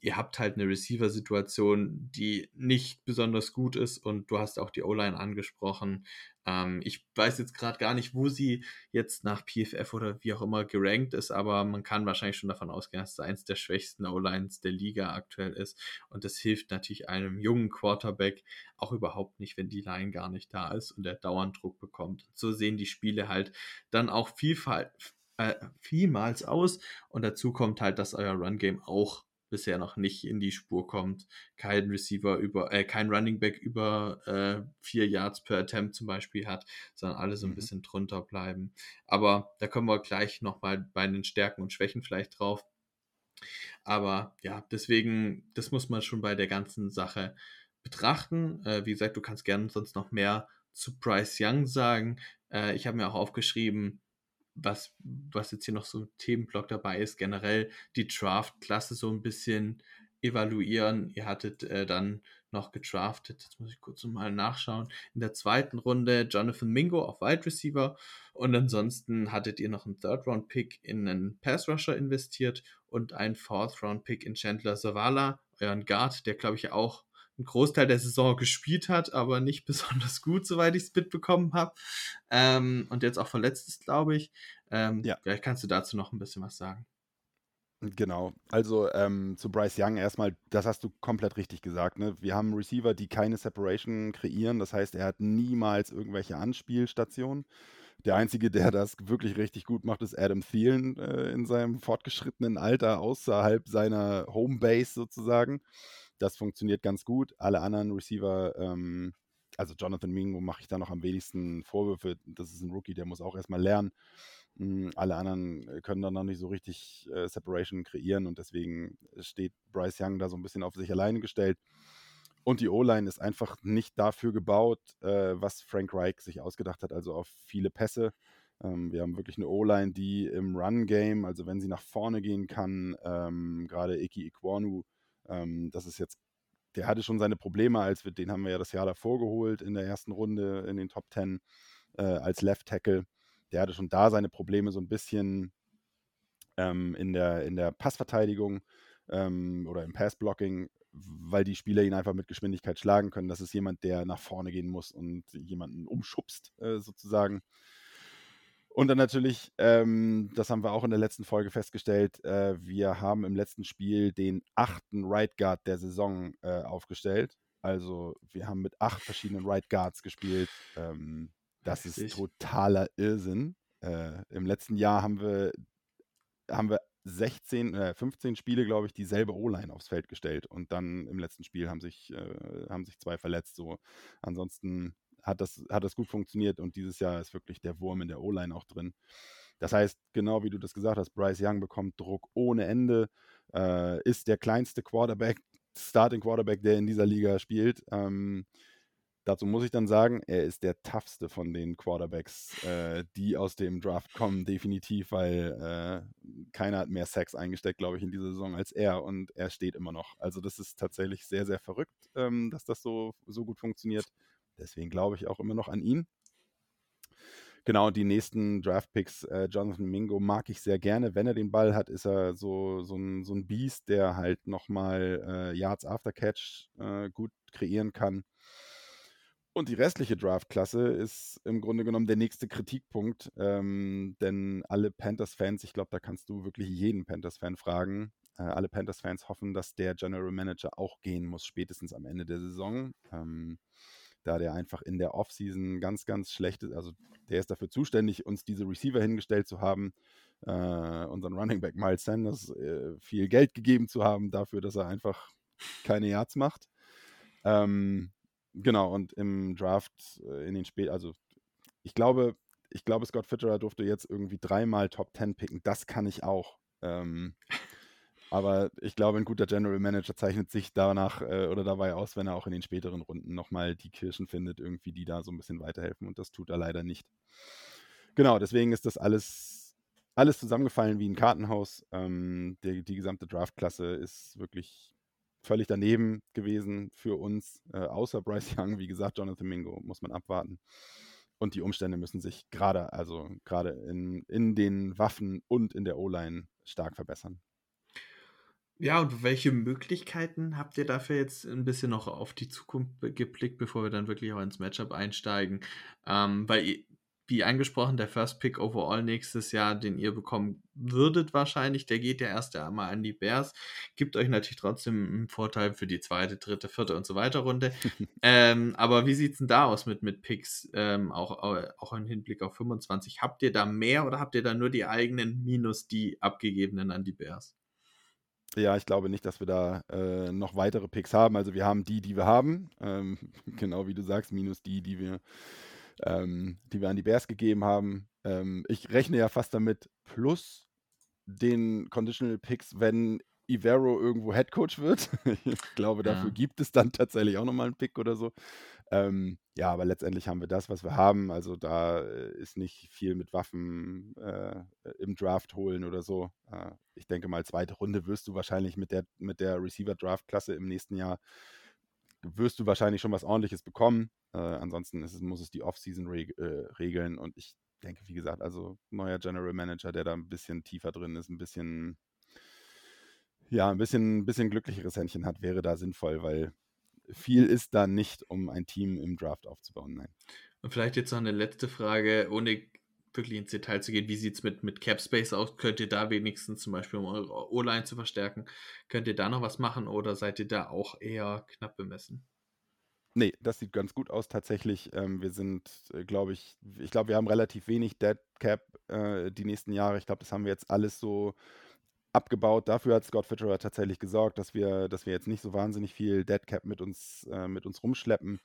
Ihr habt halt eine Receiver-Situation, die nicht besonders gut ist und du hast auch die O-Line angesprochen. Ähm, ich weiß jetzt gerade gar nicht, wo sie jetzt nach PFF oder wie auch immer gerankt ist, aber man kann wahrscheinlich schon davon ausgehen, dass es eins der schwächsten O-Lines der Liga aktuell ist. Und das hilft natürlich einem jungen Quarterback auch überhaupt nicht, wenn die Line gar nicht da ist und er dauernd Druck bekommt. So sehen die Spiele halt dann auch vielfalt, äh, vielmals aus. Und dazu kommt halt, dass euer Run-Game auch bisher noch nicht in die Spur kommt. Kein Receiver über, äh, kein Running Back über äh, vier Yards per Attempt zum Beispiel hat, sondern alle so ein Mhm. bisschen drunter bleiben. Aber da kommen wir gleich nochmal bei den Stärken und Schwächen vielleicht drauf. Aber ja, deswegen, das muss man schon bei der ganzen Sache betrachten. Äh, wie gesagt, du kannst gerne sonst noch mehr zu Bryce Young sagen. Äh, ich habe mir auch aufgeschrieben, was, was jetzt hier noch so ein Themenblock dabei ist, generell die Draft-Klasse so ein bisschen evaluieren. Ihr hattet äh, dann noch gedraftet, jetzt muss ich kurz mal nachschauen, in der zweiten Runde Jonathan Mingo auf Wide Receiver und ansonsten hattet ihr noch einen Third-Round-Pick in einen Pass-Rusher investiert und einen Fourth-Round-Pick in Chandler Zavala, euren Guard, der glaube ich auch einen Großteil der Saison gespielt hat, aber nicht [laughs] besonders gut, soweit ich es mitbekommen habe. Ähm, und jetzt auch verletzt ist, glaube ich. Ähm, ja. Vielleicht kannst du dazu noch ein bisschen was sagen. Genau. Also ähm, zu Bryce Young erstmal, das hast du komplett richtig gesagt. Ne? Wir haben Receiver, die keine Separation kreieren. Das heißt, er hat niemals irgendwelche Anspielstationen. Der Einzige, der das wirklich richtig gut macht, ist Adam Thielen äh, in seinem fortgeschrittenen Alter außerhalb seiner Homebase sozusagen. Das funktioniert ganz gut. Alle anderen Receiver, ähm, also Jonathan Mingo mache ich da noch am wenigsten Vorwürfe. Das ist ein Rookie, der muss auch erstmal lernen. Hm, alle anderen äh, können dann noch nicht so richtig äh, Separation kreieren und deswegen steht Bryce Young da so ein bisschen auf sich alleine gestellt. Und die O-Line ist einfach nicht dafür gebaut, äh, was Frank Reich sich ausgedacht hat, also auf viele Pässe. Ähm, wir haben wirklich eine O-Line, die im Run-Game, also wenn sie nach vorne gehen kann, ähm, gerade Iki Ikwanu, ähm, das ist jetzt, der hatte schon seine Probleme, als wir, den haben wir ja das Jahr davor geholt in der ersten Runde in den Top 10 äh, als Left Tackle der hatte schon da seine Probleme so ein bisschen ähm, in, der, in der Passverteidigung ähm, oder im Passblocking, weil die Spieler ihn einfach mit Geschwindigkeit schlagen können. Das ist jemand, der nach vorne gehen muss und jemanden umschubst, äh, sozusagen. Und dann natürlich, ähm, das haben wir auch in der letzten Folge festgestellt, äh, wir haben im letzten Spiel den achten Right Guard der Saison äh, aufgestellt. Also wir haben mit acht verschiedenen Right Guards gespielt. Ähm, das Richtig. ist totaler Irrsinn. Äh, Im letzten Jahr haben wir, haben wir 16, äh, 15 Spiele, glaube ich, dieselbe O-Line aufs Feld gestellt. Und dann im letzten Spiel haben sich, äh, haben sich zwei verletzt. So. Ansonsten hat das, hat das gut funktioniert und dieses Jahr ist wirklich der Wurm in der O-Line auch drin. Das heißt, genau wie du das gesagt hast, Bryce Young bekommt Druck ohne Ende, äh, ist der kleinste Quarterback, Starting Quarterback, der in dieser Liga spielt. Ähm, Dazu muss ich dann sagen, er ist der toughste von den Quarterbacks, äh, die aus dem Draft kommen, definitiv, weil äh, keiner hat mehr Sex eingesteckt, glaube ich, in dieser Saison als er und er steht immer noch. Also das ist tatsächlich sehr, sehr verrückt, ähm, dass das so, so gut funktioniert. Deswegen glaube ich auch immer noch an ihn. Genau, die nächsten Draft-Picks, äh, Jonathan Mingo mag ich sehr gerne. Wenn er den Ball hat, ist er so, so, ein, so ein Biest, der halt nochmal äh, Yards After Catch äh, gut kreieren kann. Und die restliche Draft-Klasse ist im Grunde genommen der nächste Kritikpunkt, ähm, denn alle Panthers-Fans, ich glaube, da kannst du wirklich jeden Panthers-Fan fragen, äh, alle Panthers-Fans hoffen, dass der General Manager auch gehen muss, spätestens am Ende der Saison. Ähm, da der einfach in der Offseason ganz, ganz schlecht ist. Also der ist dafür zuständig, uns diese Receiver hingestellt zu haben, äh, unseren Running Back Miles Sanders äh, viel Geld gegeben zu haben dafür, dass er einfach keine Yards macht. Ähm, Genau, und im Draft äh, in den Spät, also ich glaube, ich glaube, Scott Fitzgerald durfte jetzt irgendwie dreimal Top 10 picken. Das kann ich auch. Ähm, aber ich glaube, ein guter General Manager zeichnet sich danach äh, oder dabei aus, wenn er auch in den späteren Runden nochmal die Kirschen findet, irgendwie, die da so ein bisschen weiterhelfen. Und das tut er leider nicht. Genau, deswegen ist das alles, alles zusammengefallen wie ein Kartenhaus. Ähm, die, die gesamte Draftklasse ist wirklich völlig daneben gewesen für uns, äh, außer Bryce [laughs] Young. Wie gesagt, Jonathan Mingo muss man abwarten. Und die Umstände müssen sich gerade, also gerade in, in den Waffen und in der O-Line stark verbessern. Ja, und welche Möglichkeiten habt ihr dafür jetzt ein bisschen noch auf die Zukunft geblickt, bevor wir dann wirklich auch ins Matchup einsteigen? Ähm, weil wie angesprochen, der First Pick overall nächstes Jahr, den ihr bekommen würdet wahrscheinlich, der geht ja erst einmal an die Bears, gibt euch natürlich trotzdem einen Vorteil für die zweite, dritte, vierte und so weiter Runde. [laughs] ähm, aber wie sieht es denn da aus mit, mit Picks, ähm, auch, auch im Hinblick auf 25? Habt ihr da mehr oder habt ihr da nur die eigenen minus die abgegebenen an die Bears? Ja, ich glaube nicht, dass wir da äh, noch weitere Picks haben. Also wir haben die, die wir haben, ähm, [laughs] genau wie du sagst, minus die, die wir ähm, die wir an die Bears gegeben haben. Ähm, ich rechne ja fast damit, plus den Conditional Picks, wenn Ivero irgendwo Headcoach wird. [laughs] ich glaube, dafür Ja. gibt es dann tatsächlich auch nochmal einen Pick oder so. Ähm, ja, aber letztendlich haben wir das, was wir haben. Also da äh, ist nicht viel mit Waffen äh, im Draft holen oder so. Äh, ich denke mal, zweite Runde wirst du wahrscheinlich mit der, mit der Receiver-Draft-Klasse im nächsten Jahr, wirst du wahrscheinlich schon was ordentliches bekommen. Äh, ansonsten es, muss es die Offseason reg äh, regeln. Und ich denke, wie gesagt, also neuer General Manager, der da ein bisschen tiefer drin ist, ein bisschen, ja, ein bisschen, ein bisschen glücklicheres Händchen hat, wäre da sinnvoll, weil viel ist da nicht, um ein Team im Draft aufzubauen. Nein. Und vielleicht jetzt noch eine letzte Frage, ohne wirklich ins Detail zu gehen. Wie sieht es mit, mit Cap Space aus? Könnt ihr da wenigstens zum Beispiel, um eure O-Line zu verstärken, könnt ihr da noch was machen oder seid ihr da auch eher knapp bemessen? Nee, das sieht ganz gut aus tatsächlich. Ähm, wir sind, äh, glaube ich, ich glaube, wir haben relativ wenig Dead Cap äh, die nächsten Jahre. Ich glaube, das haben wir jetzt alles so abgebaut. Dafür hat Scott Fitzgerald tatsächlich gesorgt, dass wir, dass wir jetzt nicht so wahnsinnig viel Dead Cap mit uns, äh, mit uns rumschleppen.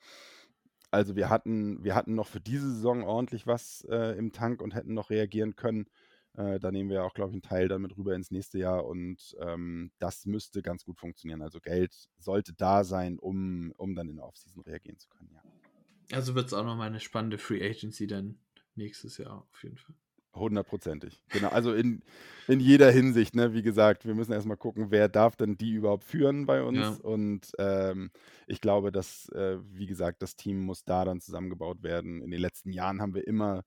Also wir hatten, wir hatten noch für diese Saison ordentlich was äh, im Tank und hätten noch reagieren können. Äh, da nehmen wir auch, glaube ich, einen Teil damit rüber ins nächste Jahr und ähm, das müsste ganz gut funktionieren. Also Geld sollte da sein, um, um dann in der Offseason reagieren zu können, ja. Also wird es auch nochmal eine spannende Free Agency dann nächstes Jahr auf jeden Fall. Hundertprozentig. Genau, also in, in jeder Hinsicht, ne? Wie gesagt, wir müssen erstmal gucken, wer darf denn die überhaupt führen bei uns. Ja. Und ähm, ich glaube, dass, äh, wie gesagt, das Team muss da dann zusammengebaut werden. In den letzten Jahren haben wir immer,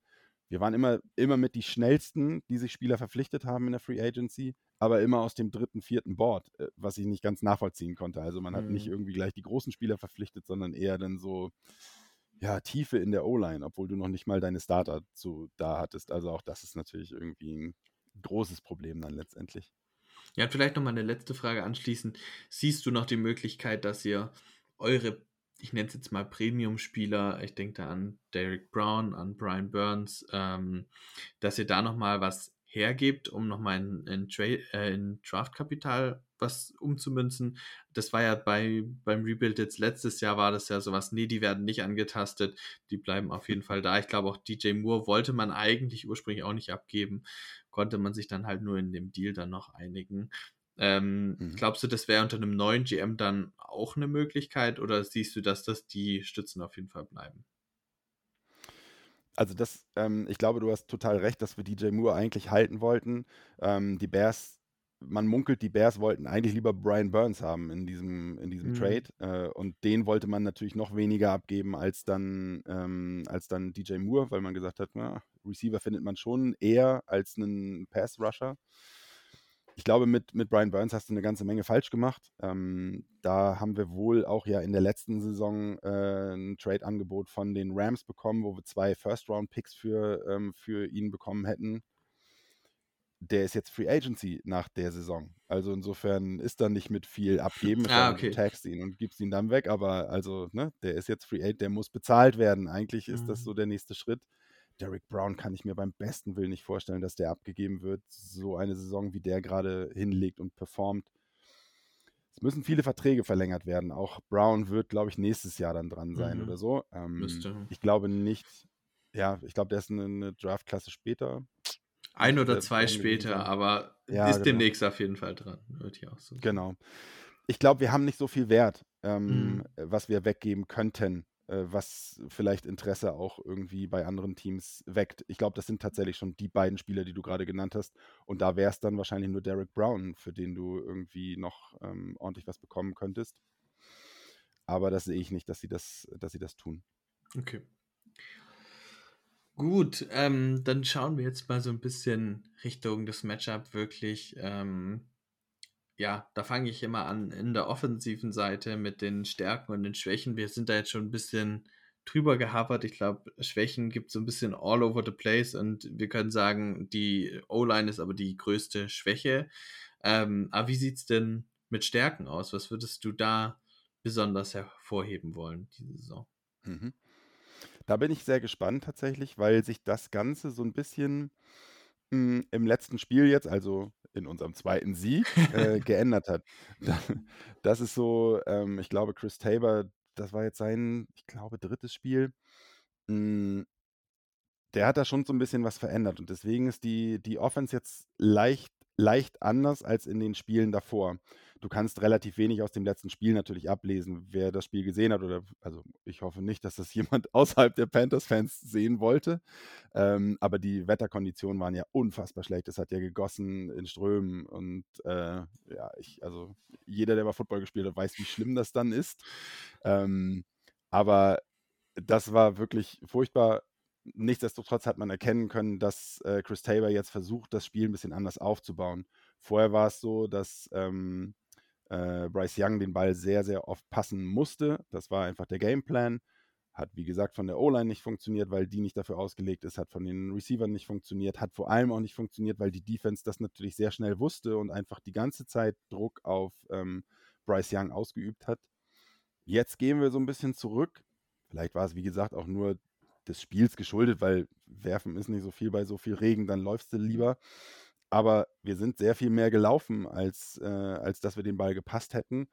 wir waren immer, immer mit die schnellsten, die sich Spieler verpflichtet haben in der Free Agency, aber immer aus dem dritten, vierten Board, äh, was ich nicht ganz nachvollziehen konnte. Also man hat nicht Mhm. irgendwie gleich die großen Spieler verpflichtet, sondern eher dann so ja, Tiefe in der O-Line, obwohl du noch nicht mal deine Starter zu da hattest. Also auch das ist natürlich irgendwie ein großes Problem dann letztendlich. Ja, und vielleicht nochmal eine letzte Frage anschließend. Siehst du noch die Möglichkeit, dass ihr eure, ich nenne es jetzt mal Premium-Spieler, ich denke da an Derek Brown, an Brian Burns, ähm, dass ihr da nochmal was hergebt, um nochmal in, in, äh, in Draftkapital was umzumünzen. Das war ja bei, beim Rebuild jetzt letztes Jahr war das ja sowas, nee, die werden nicht angetastet, die bleiben auf jeden Fall da. Ich glaube auch DJ Moore wollte man eigentlich ursprünglich auch nicht abgeben, konnte man sich dann halt nur in dem Deal dann noch einigen. Ähm, Mhm. Glaubst du, das wäre unter einem neuen GM dann auch eine Möglichkeit oder siehst du, dass das die Stützen auf jeden Fall bleiben? Also das, ähm, ich glaube, du hast total recht, dass wir DJ Moore eigentlich halten wollten. Ähm, die Bears, man munkelt, die Bears wollten eigentlich lieber Brian Burns haben in diesem, in diesem Mhm. Trade. Äh, und den wollte man natürlich noch weniger abgeben als dann, ähm, als dann DJ Moore, weil man gesagt hat, na, Receiver findet man schon eher als einen Pass-Rusher. Ich glaube, mit, mit Brian Burns hast du eine ganze Menge falsch gemacht. Ähm, da haben wir wohl auch ja in der letzten Saison äh, ein Trade-Angebot von den Rams bekommen, wo wir zwei First-Round-Picks für, ähm, für ihn bekommen hätten. Der ist jetzt Free Agency nach der Saison. Also insofern ist da nicht mit viel abgeben. Ah, okay. Du tagst ihn und gibst ihn dann weg, aber also, ne, der ist jetzt Free Agent, der muss bezahlt werden. Eigentlich ist das Mhm. so der nächste Schritt. Derek Brown kann ich mir beim besten Willen nicht vorstellen, dass der abgegeben wird. So eine Saison, wie der gerade hinlegt und performt. Es müssen viele Verträge verlängert werden. Auch Brown wird, glaube ich, nächstes Jahr dann dran sein Mhm. oder so. Ähm, Müsste. ich glaube nicht, ja, ich glaube, der ist eine, eine Draftklasse später. Ein oder der zwei später, sein. aber Ja, ist genau. demnächst auf jeden Fall dran. Wird hier auch so. Genau. Ich glaube, wir haben nicht so viel Wert, ähm, Mhm. was wir weggeben könnten, was vielleicht Interesse auch irgendwie bei anderen Teams weckt. Ich glaube, das sind tatsächlich schon die beiden Spieler, die du gerade genannt hast. Und da wäre es dann wahrscheinlich nur Derek Brown, für den du irgendwie noch ähm, ordentlich was bekommen könntest. Aber das sehe ich nicht, dass sie das, dass sie das tun. Okay. Gut, ähm, dann schauen wir jetzt mal so ein bisschen Richtung des Matchup wirklich. Ähm, ja, da fange ich immer an in der offensiven Seite mit den Stärken und den Schwächen. Wir sind da jetzt schon ein bisschen drüber gehabert. Ich glaube, Schwächen gibt es so ein bisschen all over the place und wir können sagen, die O-Line ist aber die größte Schwäche. Ähm, aber wie sieht es denn mit Stärken aus? Was würdest du da besonders hervorheben wollen, diese Saison? Mhm. Da bin ich sehr gespannt tatsächlich, weil sich das Ganze so ein bisschen mh, im letzten Spiel jetzt, also in unserem zweiten Sieg, äh, [laughs] geändert hat. Da- Das ist so, ähm, ich glaube, Chris Tabor, das war jetzt sein, ich glaube, drittes Spiel. Mh, der hat da schon so ein bisschen was verändert und deswegen ist die, die Offense jetzt leicht leicht anders als in den Spielen davor. Du kannst relativ wenig aus dem letzten Spiel natürlich ablesen. Wer das Spiel gesehen hat, oder also ich hoffe nicht, dass das [laughs] jemand außerhalb der Panthers-Fans sehen wollte. Ähm, aber die Wetterkonditionen waren ja unfassbar schlecht. Es hat ja gegossen in Strömen und äh, ja, ich, also jeder, der mal Football gespielt hat, weiß, wie schlimm das dann ist. Ähm, aber das war wirklich furchtbar. Nichtsdestotrotz hat man erkennen können, dass äh, Chris Tabor jetzt versucht, das Spiel ein bisschen anders aufzubauen. Vorher war es so, dass ähm, äh, Bryce Young den Ball sehr, sehr oft passen musste. Das war einfach der Gameplan. Hat, wie gesagt, von der O-Line nicht funktioniert, weil die nicht dafür ausgelegt ist, hat von den Receivern nicht funktioniert, hat vor allem auch nicht funktioniert, weil die Defense das natürlich sehr schnell wusste und einfach die ganze Zeit Druck auf ähm, Bryce Young ausgeübt hat. Jetzt gehen wir so ein bisschen zurück. Vielleicht war es, wie gesagt, auch nur des Spiels geschuldet, weil werfen ist nicht so viel bei so viel Regen, dann läufst du lieber. Aber wir sind sehr viel mehr gelaufen, als, äh, als dass wir den Ball gepasst hätten.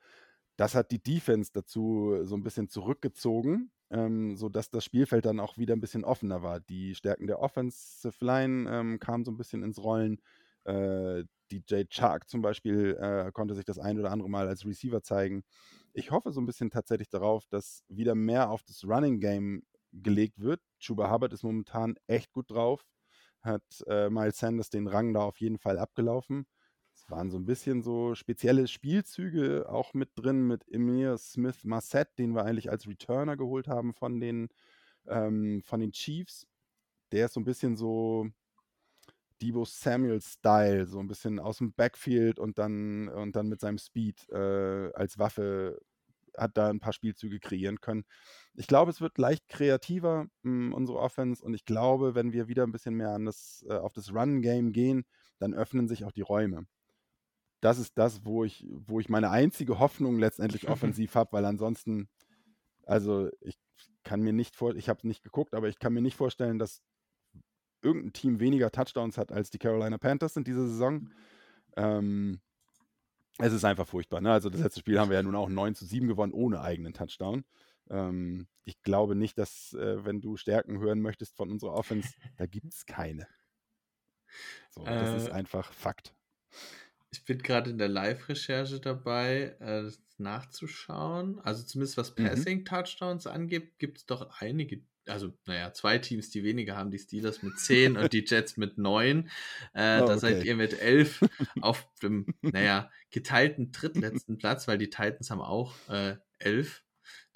Das hat die Defense dazu so ein bisschen zurückgezogen, ähm, sodass das Spielfeld dann auch wieder ein bisschen offener war. Die Stärken der Offensive Line ähm, kamen so ein bisschen ins Rollen. Äh, DJ Chark zum Beispiel äh, konnte sich das ein oder andere Mal als Receiver zeigen. Ich hoffe so ein bisschen tatsächlich darauf, dass wieder mehr auf das Running Game gelegt wird. Chuba Hubbard ist momentan echt gut drauf, hat äh, Miles Sanders den Rang da auf jeden Fall abgelaufen. Es waren so ein bisschen so spezielle Spielzüge auch mit drin mit Emir Smith Marset, den wir eigentlich als Returner geholt haben von den, ähm, von den Chiefs. Der ist so ein bisschen so, Debo Samuel-Style, so ein bisschen aus dem Backfield und dann, und dann mit seinem Speed äh, als Waffe hat da ein paar Spielzüge kreieren können. Ich glaube, es wird leicht kreativer, mh, hm, unsere Offense, und ich glaube, wenn wir wieder ein bisschen mehr an das, äh, auf das Run-Game gehen, dann öffnen sich auch die Räume. Das ist das, wo ich, wo ich meine einzige Hoffnung letztendlich [laughs] offensiv habe, weil ansonsten, also ich kann mir nicht vor, ich habe es nicht geguckt, aber ich kann mir nicht vorstellen, dass irgendein Team weniger Touchdowns hat als die Carolina Panthers in dieser Saison. Ähm, es ist einfach furchtbar. Ne? Also das letzte Spiel haben wir ja nun auch 9 zu 7 gewonnen ohne eigenen Touchdown. Ähm, ich glaube nicht, dass, äh, wenn du Stärken hören möchtest von unserer Offense, da gibt es keine. So, das äh, ist einfach Fakt. Ich bin gerade in der Live-Recherche dabei, äh, nachzuschauen. Also zumindest was mhm. Passing-Touchdowns angeht, gibt es doch einige also naja, zwei Teams, die weniger haben, die Steelers mit 10 und die Jets mit 9. Äh, [laughs] oh, da seid ihr mit 11 auf dem, naja, geteilten drittletzten Platz, weil die Titans haben auch äh, 11.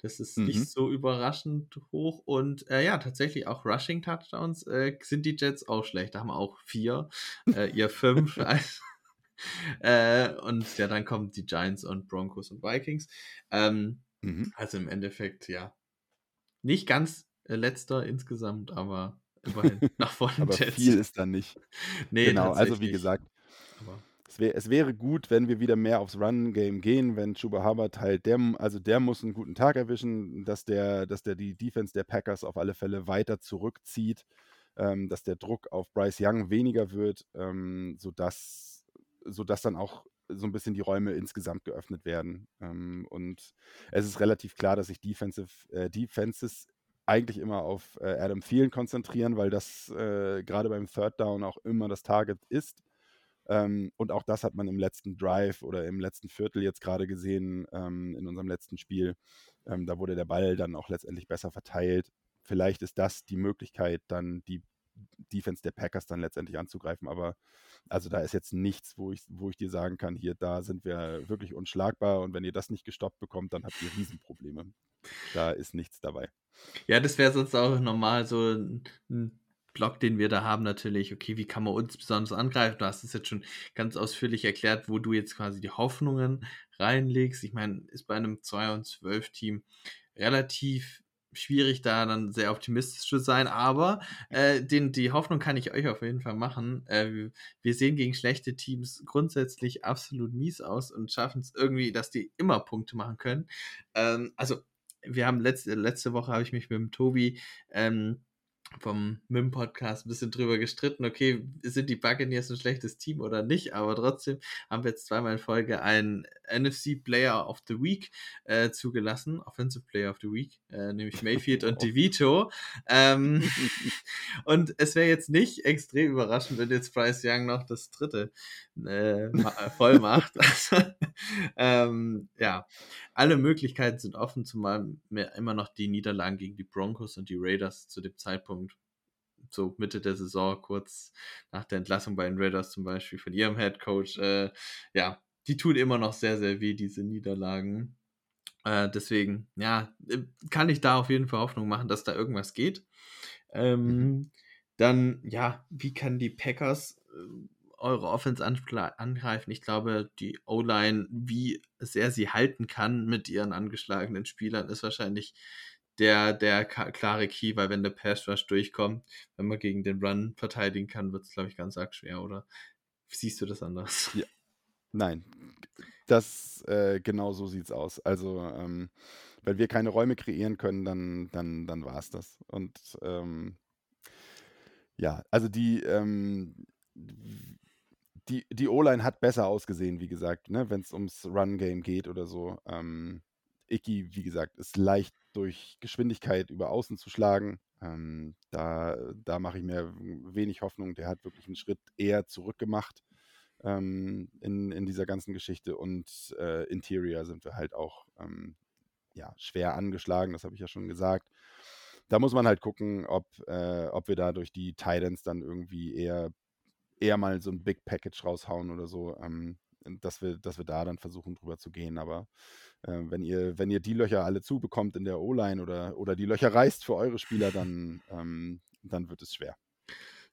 Das ist mhm. nicht so überraschend hoch. Und äh, ja, tatsächlich auch Rushing Touchdowns äh, sind die Jets auch schlecht. Da haben auch vier, äh, ihr fünf. [laughs] äh, und ja, dann kommen die Giants und Broncos und Vikings. Ähm, mhm. Also im Endeffekt, ja, nicht ganz letzter insgesamt, aber immerhin [laughs] nach vorne. aber Jets. viel ist dann nicht. [laughs] Nee, genau, also wie gesagt, es, wär, es, wäre gut, wenn wir wieder mehr aufs Run-Game gehen, wenn Chuba Hubbard halt, der, also der muss einen guten Tag erwischen, dass der, dass der die Defense der Packers auf alle Fälle weiter zurückzieht, ähm, dass der Druck auf Bryce Young weniger wird, ähm, sodass, sodass dann auch so ein bisschen die Räume insgesamt geöffnet werden. Ähm, und es ist relativ klar, dass sich Defensive, äh, Defenses eigentlich immer auf äh, Adam Thielen konzentrieren, weil das äh, gerade beim Third Down auch immer das Target ist. Ähm, und auch das hat man im letzten Drive oder im letzten Viertel jetzt gerade gesehen, ähm, in unserem letzten Spiel. Ähm, da wurde der Ball dann auch letztendlich besser verteilt. Vielleicht ist das die Möglichkeit, dann die Defense der Packers dann letztendlich anzugreifen. Aber also da ist jetzt nichts, wo ich, wo ich dir sagen kann, hier, da sind wir wirklich unschlagbar und wenn ihr das nicht gestoppt bekommt, dann habt ihr Riesenprobleme. Da ist nichts dabei. Ja, das wäre sonst auch normal so ein, Block, den wir da haben, natürlich, okay, wie kann man uns besonders angreifen? Du hast es jetzt schon ganz ausführlich erklärt, wo du jetzt quasi die Hoffnungen reinlegst. Ich meine, ist bei einem 2 und 12 Team relativ schwierig, da dann sehr optimistisch zu sein, aber äh, den, die Hoffnung kann ich euch auf jeden Fall machen. Äh, wir sehen gegen schlechte Teams grundsätzlich absolut mies aus und schaffen es irgendwie, dass die immer Punkte machen können. Ähm, also wir haben letzte, letzte Woche habe ich mich mit dem Tobi ähm, vom MIM-Podcast ein bisschen drüber gestritten, okay, sind die Buccaneers ein schlechtes Team oder nicht, aber trotzdem haben wir jetzt zweimal in Folge einen NFC Player of the Week äh, zugelassen, Offensive Player of the Week, äh, nämlich Mayfield und [laughs] DeVito. Ähm, [laughs] und es wäre jetzt nicht extrem überraschend, wenn jetzt Bryce Young noch das dritte äh, voll macht. [laughs] ähm, ja, alle Möglichkeiten sind offen, zumal mir immer noch die Niederlagen gegen die Broncos und die Raiders zu dem Zeitpunkt so Mitte der Saison, kurz nach der Entlassung bei den Raiders zum Beispiel von ihrem Head Coach, äh, ja, die tun immer noch sehr, sehr weh, diese Niederlagen. Äh, deswegen, ja, äh, kann ich da auf jeden Fall Hoffnung machen, dass da irgendwas geht. Ähm, mhm. Dann, ja, wie kann die Packers äh, eure Offense angreifen. Ich glaube, die O-Line, wie sehr sie halten kann mit ihren angeschlagenen Spielern, ist wahrscheinlich der, der klare Key, weil wenn der Pass Rush durchkommt, wenn man gegen den Run verteidigen kann, wird es, glaube ich, ganz arg schwer, oder? Siehst du das anders? Ja. Nein, das äh, genau so sieht es aus. Also, ähm, wenn wir keine Räume kreieren können, dann, dann, dann war es das. Und ähm, ja, also die, ähm, die, die O-Line hat besser ausgesehen, wie gesagt, ne, wenn es ums Run-Game geht oder so. Ähm, Icky, wie gesagt, ist leicht durch Geschwindigkeit über Außen zu schlagen. Ähm, da da mache ich mir wenig Hoffnung. Der hat wirklich einen Schritt eher zurückgemacht ähm, in, in dieser ganzen Geschichte. Und äh, Interior sind wir halt auch ähm, ja, schwer angeschlagen, das habe ich ja schon gesagt. Da muss man halt gucken, ob, äh, ob wir da durch die Titans dann irgendwie eher eher mal so ein Big Package raushauen oder so, ähm, dass, wir, dass wir da dann versuchen drüber zu gehen. Aber äh, wenn, ihr, wenn ihr die Löcher alle zubekommt in der O-Line oder, oder die Löcher reißt für eure Spieler, [laughs] dann, ähm, dann wird es schwer.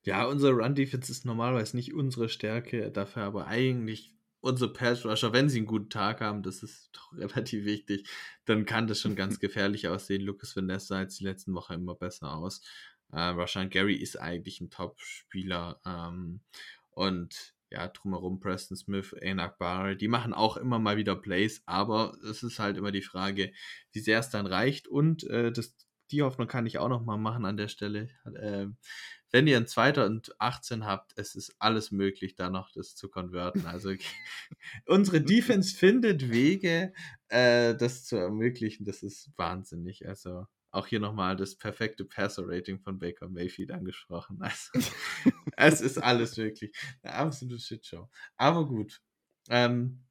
Ja, unsere Run-Defense ist normalerweise nicht unsere Stärke, dafür aber eigentlich unsere Pass-Rusher, wenn sie einen guten Tag haben, das ist doch [laughs] relativ wichtig, dann kann das schon ganz [laughs] gefährlich aussehen. Lucas Vanessa sah jetzt die letzten Wochen immer besser aus. Äh, Rashan Gary ist eigentlich ein Top-Spieler. Ähm, und ja, drumherum Preston Smith, Enak Barr, die machen auch immer mal wieder Plays, aber es ist halt immer die Frage, wie sehr es dann reicht. Und äh, das, die Hoffnung kann ich auch noch mal machen an der Stelle. Äh, wenn ihr ein zweiter und 18 habt, es ist alles möglich, da noch das zu konverten. Also [laughs] unsere Defense findet Wege, äh, das zu ermöglichen. Das ist wahnsinnig. Also auch hier nochmal das perfekte Passer-Rating von Baker Mayfield angesprochen. [laughs] Also, [laughs] es ist alles wirklich eine absolute Shitshow. Aber gut. Ähm,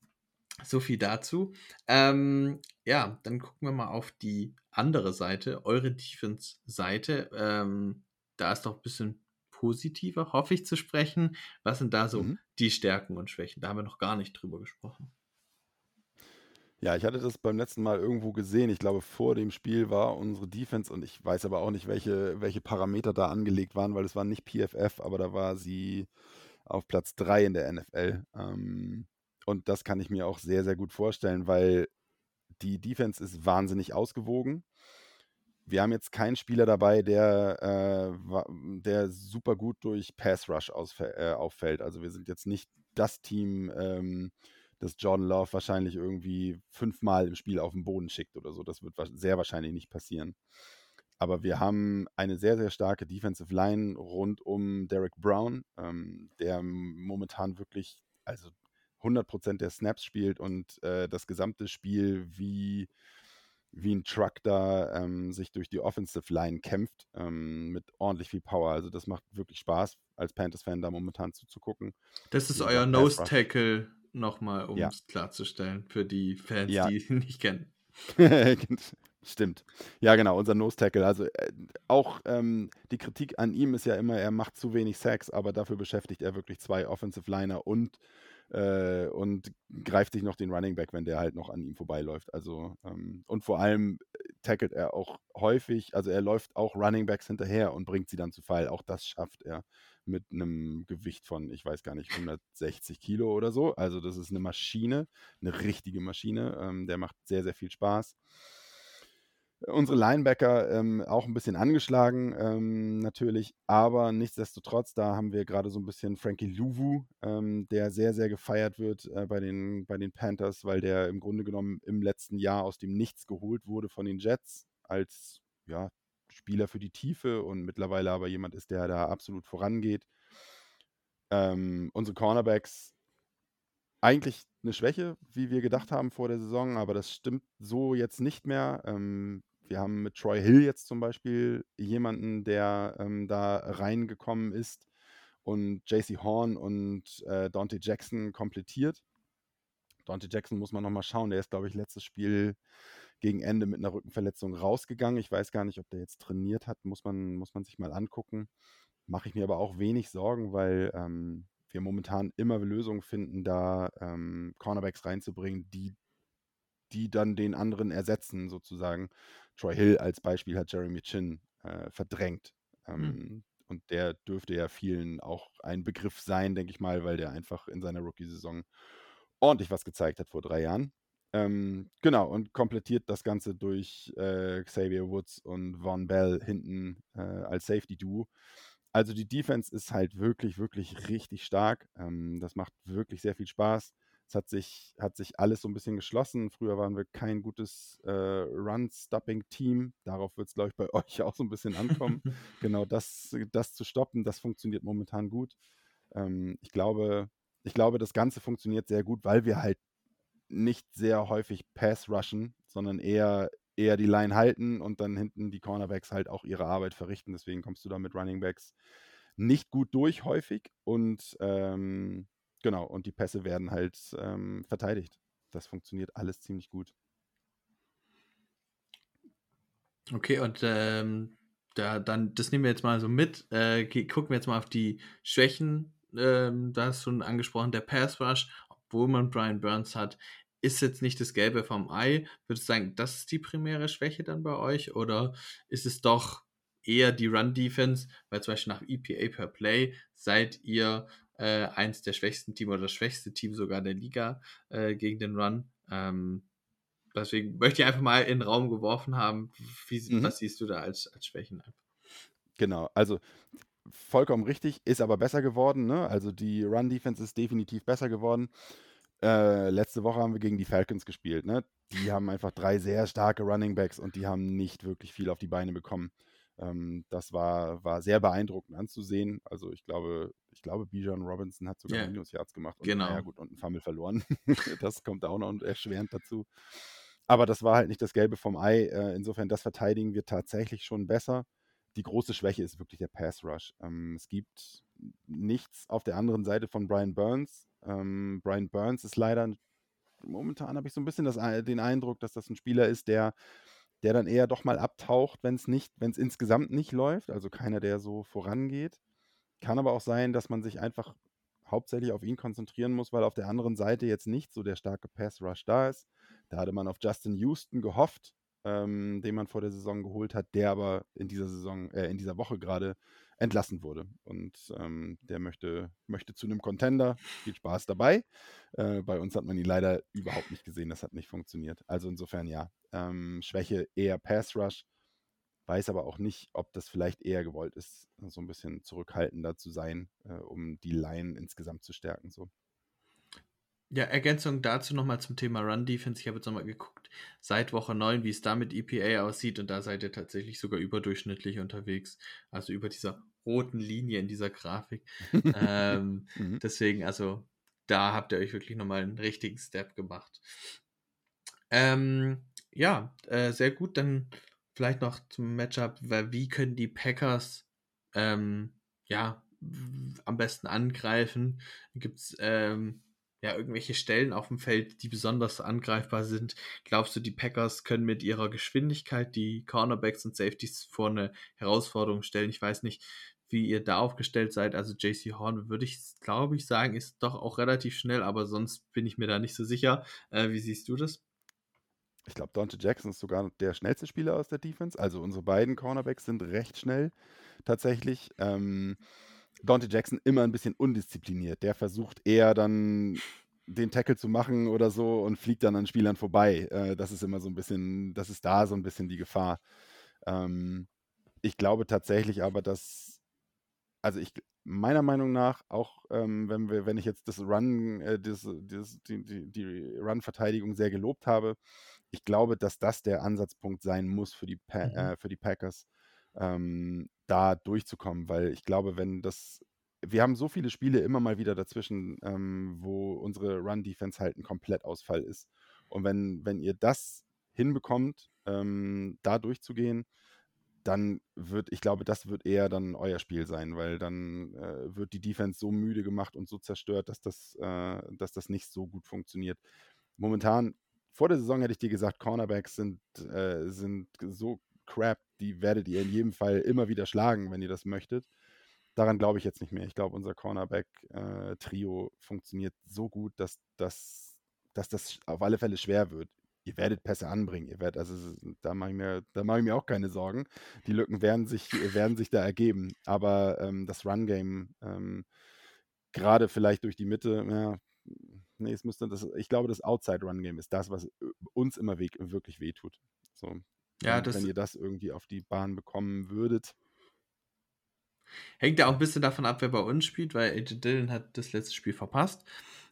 so viel dazu. Ähm, ja, dann gucken wir mal auf die andere Seite, eure Defense-Seite. Ähm, da ist doch ein bisschen positiver, hoffe ich, zu sprechen. Was sind da so mhm. die Stärken und Schwächen? Da haben wir noch gar nicht drüber gesprochen. Ja, ich hatte das beim letzten Mal irgendwo gesehen. Ich glaube, vor dem Spiel war unsere Defense und ich weiß aber auch nicht, welche, welche Parameter da angelegt waren, weil es war nicht PFF, aber da war sie auf Platz 3 in der NFL. Ähm, und das kann ich mir auch sehr, sehr gut vorstellen, weil die Defense ist wahnsinnig ausgewogen. Wir haben jetzt keinen Spieler dabei, der, äh, der super gut durch Pass Rush äh, auffällt. Also wir sind jetzt nicht das Team, ähm, dass Jordan Love wahrscheinlich irgendwie fünfmal im Spiel auf den Boden schickt oder so. Das wird sehr wahrscheinlich nicht passieren. Aber wir haben eine sehr, sehr starke Defensive Line rund um Derek Brown, ähm, der momentan wirklich, also 100% der Snaps spielt und äh, das gesamte Spiel wie, wie ein Truck da ähm, sich durch die Offensive Line kämpft ähm, mit ordentlich viel Power. Also das macht wirklich Spaß, als Panthers-Fan da momentan zuzugucken. Das ist euer Nose-Tackle Nochmal, um ja. es klarzustellen, für die Fans, ja. die ihn [laughs] nicht kennen. [laughs] Stimmt. Ja, genau, unser Nose Tackle. Also äh, auch ähm, die Kritik an ihm ist ja immer, er macht zu wenig Sacks, aber dafür beschäftigt er wirklich zwei Offensive Liner und, äh, und greift sich noch den Running Back, wenn der halt noch an ihm vorbeiläuft. Also ähm, und vor allem tackelt er auch häufig, also er läuft auch Running Backs hinterher und bringt sie dann zu Fall. Auch das schafft er mit einem Gewicht von, ich weiß gar nicht, 160 Kilo oder so. Also das ist eine Maschine, eine richtige Maschine. Ähm, der macht sehr, sehr viel Spaß. Unsere Linebacker ähm, auch ein bisschen angeschlagen ähm, natürlich, aber nichtsdestotrotz, da haben wir gerade so ein bisschen Frankie Louvu, ähm, der sehr, sehr gefeiert wird äh, bei, den, bei den Panthers, weil der im Grunde genommen im letzten Jahr aus dem Nichts geholt wurde von den Jets als ja, Spieler für die Tiefe und mittlerweile aber jemand ist, der da absolut vorangeht. Ähm, unsere Cornerbacks eigentlich eine Schwäche, wie wir gedacht haben vor der Saison, aber das stimmt so jetzt nicht mehr. Ähm, wir haben mit Troy Hill jetzt zum Beispiel jemanden, der ähm, da reingekommen ist und JC Horn und äh, Dante Jackson komplettiert. Dante Jackson muss man nochmal schauen. Der ist, glaube ich, letztes Spiel gegen Ende mit einer Rückenverletzung rausgegangen. Ich weiß gar nicht, ob der jetzt trainiert hat. Muss man, muss man sich mal angucken. Mache ich mir aber auch wenig Sorgen, weil ähm, wir momentan immer Lösungen finden, da ähm, Cornerbacks reinzubringen, die, die dann den anderen ersetzen, sozusagen. Troy Hill als Beispiel hat Jeremy Chin äh, verdrängt. Ähm, hm. Und der dürfte ja vielen auch ein Begriff sein, denke ich mal, weil der einfach in seiner Rookie-Saison ordentlich was gezeigt hat vor drei Jahren. Ähm, genau, und komplettiert das Ganze durch äh, Xavier Woods und Von Bell hinten äh, als Safety-Duo. Also die Defense ist halt wirklich, wirklich richtig stark. Ähm, das macht wirklich sehr viel Spaß. Es hat sich, hat sich alles so ein bisschen geschlossen. Früher waren wir kein gutes äh, Run-Stopping-Team. Darauf wird es, glaube ich, bei [laughs] euch auch so ein bisschen ankommen. [laughs] genau das, das zu stoppen, das funktioniert momentan gut. Ähm, ich, glaube, ich glaube, das Ganze funktioniert sehr gut, weil wir halt nicht sehr häufig Pass-Rushen, sondern eher, eher die Line halten und dann hinten die Cornerbacks halt auch ihre Arbeit verrichten. Deswegen kommst du da mit Running Backs nicht gut durch häufig und ähm, Genau, und die Pässe werden halt ähm, verteidigt. Das funktioniert alles ziemlich gut. Okay, und ähm, da, dann, das nehmen wir jetzt mal so mit. Äh, gucken wir jetzt mal auf die Schwächen. Ähm, da hast du schon angesprochen, der Pass Rush, obwohl man Brian Burns hat, ist jetzt nicht das Gelbe vom Ei. Würdest du sagen, das ist die primäre Schwäche dann bei euch? Oder ist es doch eher die Run Defense? Weil zum Beispiel nach EPA per Play seid ihr äh, eins der schwächsten Teams oder das schwächste Team sogar der Liga äh, gegen den Run. Ähm, deswegen möchte ich einfach mal in den Raum geworfen haben, wie, mhm. was siehst du da als, als Schwächen? Genau, also vollkommen richtig, ist aber besser geworden. Ne? Also die Run-Defense ist definitiv besser geworden. Äh, letzte Woche haben wir gegen die Falcons gespielt. Ne? Die haben einfach drei sehr starke Running Backs und die haben nicht wirklich viel auf die Beine bekommen. Ähm, das war, war sehr beeindruckend anzusehen. Also ich glaube, ich glaube, Bijan Robinson hat sogar yeah. Minus Yards gemacht und, genau. ja, gut, und einen Fumble verloren. [laughs] das kommt auch noch erschwerend dazu. Aber das war halt nicht das Gelbe vom Ei. Äh, insofern, das verteidigen wir tatsächlich schon besser. Die große Schwäche ist wirklich der Pass Rush. Ähm, es gibt nichts auf der anderen Seite von Brian Burns. Ähm, Brian Burns ist leider, momentan habe ich so ein bisschen das, den Eindruck, dass das ein Spieler ist, der der dann eher doch mal abtaucht, wenn es nicht, wenn es insgesamt nicht läuft, also keiner, der so vorangeht. Kann aber auch sein, dass man sich einfach hauptsächlich auf ihn konzentrieren muss, weil auf der anderen Seite jetzt nicht so der starke Pass Rush da ist. Da hatte man auf Justin Houston gehofft, ähm, den man vor der Saison geholt hat, der aber in dieser Saison, äh, in dieser Woche gerade entlassen wurde. Und ähm, der möchte, möchte zu einem Contender. Viel Spaß dabei. Äh, bei uns hat man ihn leider überhaupt nicht gesehen. Das hat nicht funktioniert. Also insofern ja. Ähm, Schwäche eher Pass Rush. Weiß aber auch nicht, ob das vielleicht eher gewollt ist, so ein bisschen zurückhaltender zu sein, äh, um die Line insgesamt zu stärken. So. Ja, Ergänzung dazu nochmal zum Thema Run Defense. Ich habe jetzt nochmal geguckt, seit Woche 9, wie es da mit EPA aussieht. Und da seid ihr tatsächlich sogar überdurchschnittlich unterwegs. Also über dieser roten Linie in dieser Grafik. [laughs] ähm, mhm. Deswegen, also da habt ihr euch wirklich nochmal einen richtigen Step gemacht. Ähm, ja, äh, sehr gut. Dann vielleicht noch zum Matchup. Wie können die Packers ähm, ja am besten angreifen? Gibt es ähm, ja, irgendwelche Stellen auf dem Feld, die besonders angreifbar sind? Glaubst du, die Packers können mit ihrer Geschwindigkeit die Cornerbacks und Safeties vor eine Herausforderung stellen? Ich weiß nicht, wie ihr da aufgestellt seid. Also JC Horn würde ich, glaube ich, sagen, ist doch auch relativ schnell, aber sonst bin ich mir da nicht so sicher. Äh, wie siehst du das? Ich glaube, Dante Jackson ist sogar der schnellste Spieler aus der Defense. Also unsere beiden Cornerbacks sind recht schnell tatsächlich. Ähm, Dante Jackson immer ein bisschen undiszipliniert. Der versucht eher dann den Tackle zu machen oder so und fliegt dann an Spielern vorbei. Äh, das ist immer so ein bisschen, das ist da so ein bisschen die Gefahr. Ähm, ich glaube tatsächlich aber, dass, also ich meiner Meinung nach, auch ähm, wenn wir, wenn ich jetzt das Run, äh, das, das, die, die, die Run-Verteidigung sehr gelobt habe, ich glaube, dass das der Ansatzpunkt sein muss für die, pa mhm. äh, für die Packers ähm, da durchzukommen, weil ich glaube, wenn das wir haben so viele Spiele immer mal wieder dazwischen, ähm, wo unsere Run-Defense halt ein Komplettausfall ist. Und wenn, wenn ihr das hinbekommt, ähm, da durchzugehen, dann wird, ich glaube, das wird eher dann euer Spiel sein, weil dann äh, wird die Defense so müde gemacht und so zerstört, dass das, äh, dass das nicht so gut funktioniert. Momentan, vor der Saison hätte ich dir gesagt, Cornerbacks sind, äh, sind so crap, die werdet ihr in jedem Fall immer wieder schlagen, wenn ihr das möchtet. Daran glaube ich jetzt nicht mehr. Ich glaube, unser Cornerback-Trio äh, funktioniert so gut, dass, dass, dass das auf alle Fälle schwer wird ihr werdet Pässe anbringen. Ihr werdet, also da mache ich mir, da mache ich mir auch keine Sorgen. Die Lücken werden sich, werden sich da ergeben. Aber ähm, das Run-Game, ähm, gerade vielleicht durch die Mitte, ja, nee, es müsste das, ich glaube, das Outside-Run-Game ist das, was äh, uns immer weg, wirklich wehtut. So, ja, das, wenn ihr das irgendwie auf die Bahn bekommen würdet. Hängt ja auch ein bisschen davon ab, wer bei uns spielt, weil AJ Dillon hat das letzte Spiel verpasst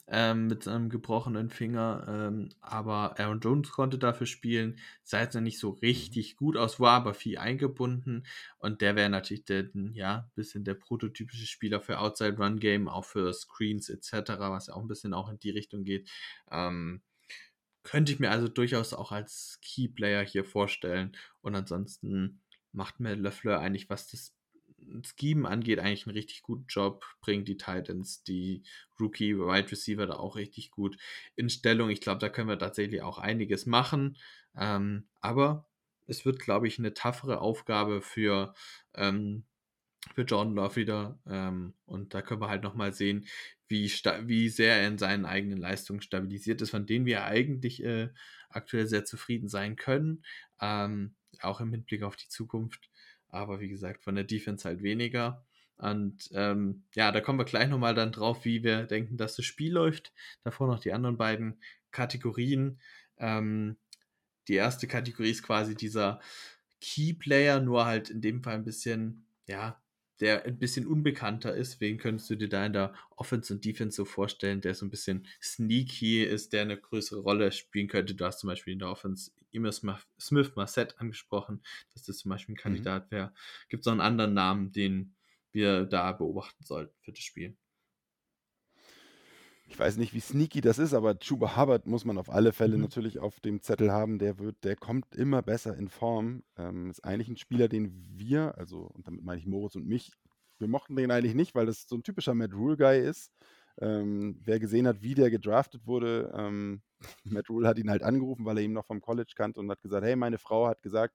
ähm, mit seinem gebrochenen Finger. Ähm, aber Aaron Jones konnte dafür spielen. Sah jetzt noch nicht so richtig gut aus, war aber viel eingebunden. Und der wäre natürlich der, ja, bisschen der prototypische Spieler für Outside Run Game, auch für Screens etc., was ja auch ein bisschen auch in die Richtung geht. Ähm, könnte ich mir also durchaus auch als Key Player hier vorstellen. Und ansonsten macht mir LeFleur eigentlich, was das Scheme angeht, eigentlich einen richtig guten Job, bringt die Titans, die Rookie Wide Receiver da auch richtig gut in Stellung. Ich glaube, da können wir tatsächlich auch einiges machen. Ähm, aber es wird, glaube ich, eine taffere Aufgabe für, ähm, für Jordan Love wieder. Ähm, und da können wir halt nochmal sehen, wie, wie sehr er in seinen eigenen Leistungen stabilisiert ist, von denen wir eigentlich äh, aktuell sehr zufrieden sein können. Ähm, auch im Hinblick auf die Zukunft aber wie gesagt, von der Defense halt weniger. Und ähm, ja, da kommen wir gleich nochmal dann drauf, wie wir denken, dass das Spiel läuft. Davor noch die anderen beiden Kategorien. Ähm, die erste Kategorie ist quasi dieser Key Player, nur halt in dem Fall ein bisschen, ja, der ein bisschen unbekannter ist. Wen könntest du dir da in der Offense und Defense so vorstellen, der so ein bisschen sneaky ist, der eine größere Rolle spielen könnte? Du hast zum Beispiel in der Offense immer Smith Marset angesprochen, dass das zum Beispiel ein mhm. Kandidat mhm. wäre. Gibt es noch einen anderen Namen, den wir da beobachten sollten für das Spiel? Ich weiß nicht, wie sneaky das ist, aber Chuba Hubbard muss man auf alle Fälle mhm. natürlich auf dem Zettel haben. Der wird, der kommt immer besser in Form. Ähm, ist eigentlich ein Spieler, den wir, also und damit meine ich Moritz und mich, wir mochten den eigentlich nicht, weil das so ein typischer Matt Rule Guy ist. Ähm, wer gesehen hat, wie der gedraftet wurde, ähm, [laughs] Matt Rule hat ihn halt angerufen, weil er ihn noch vom College kannte und hat gesagt, hey, meine Frau hat gesagt,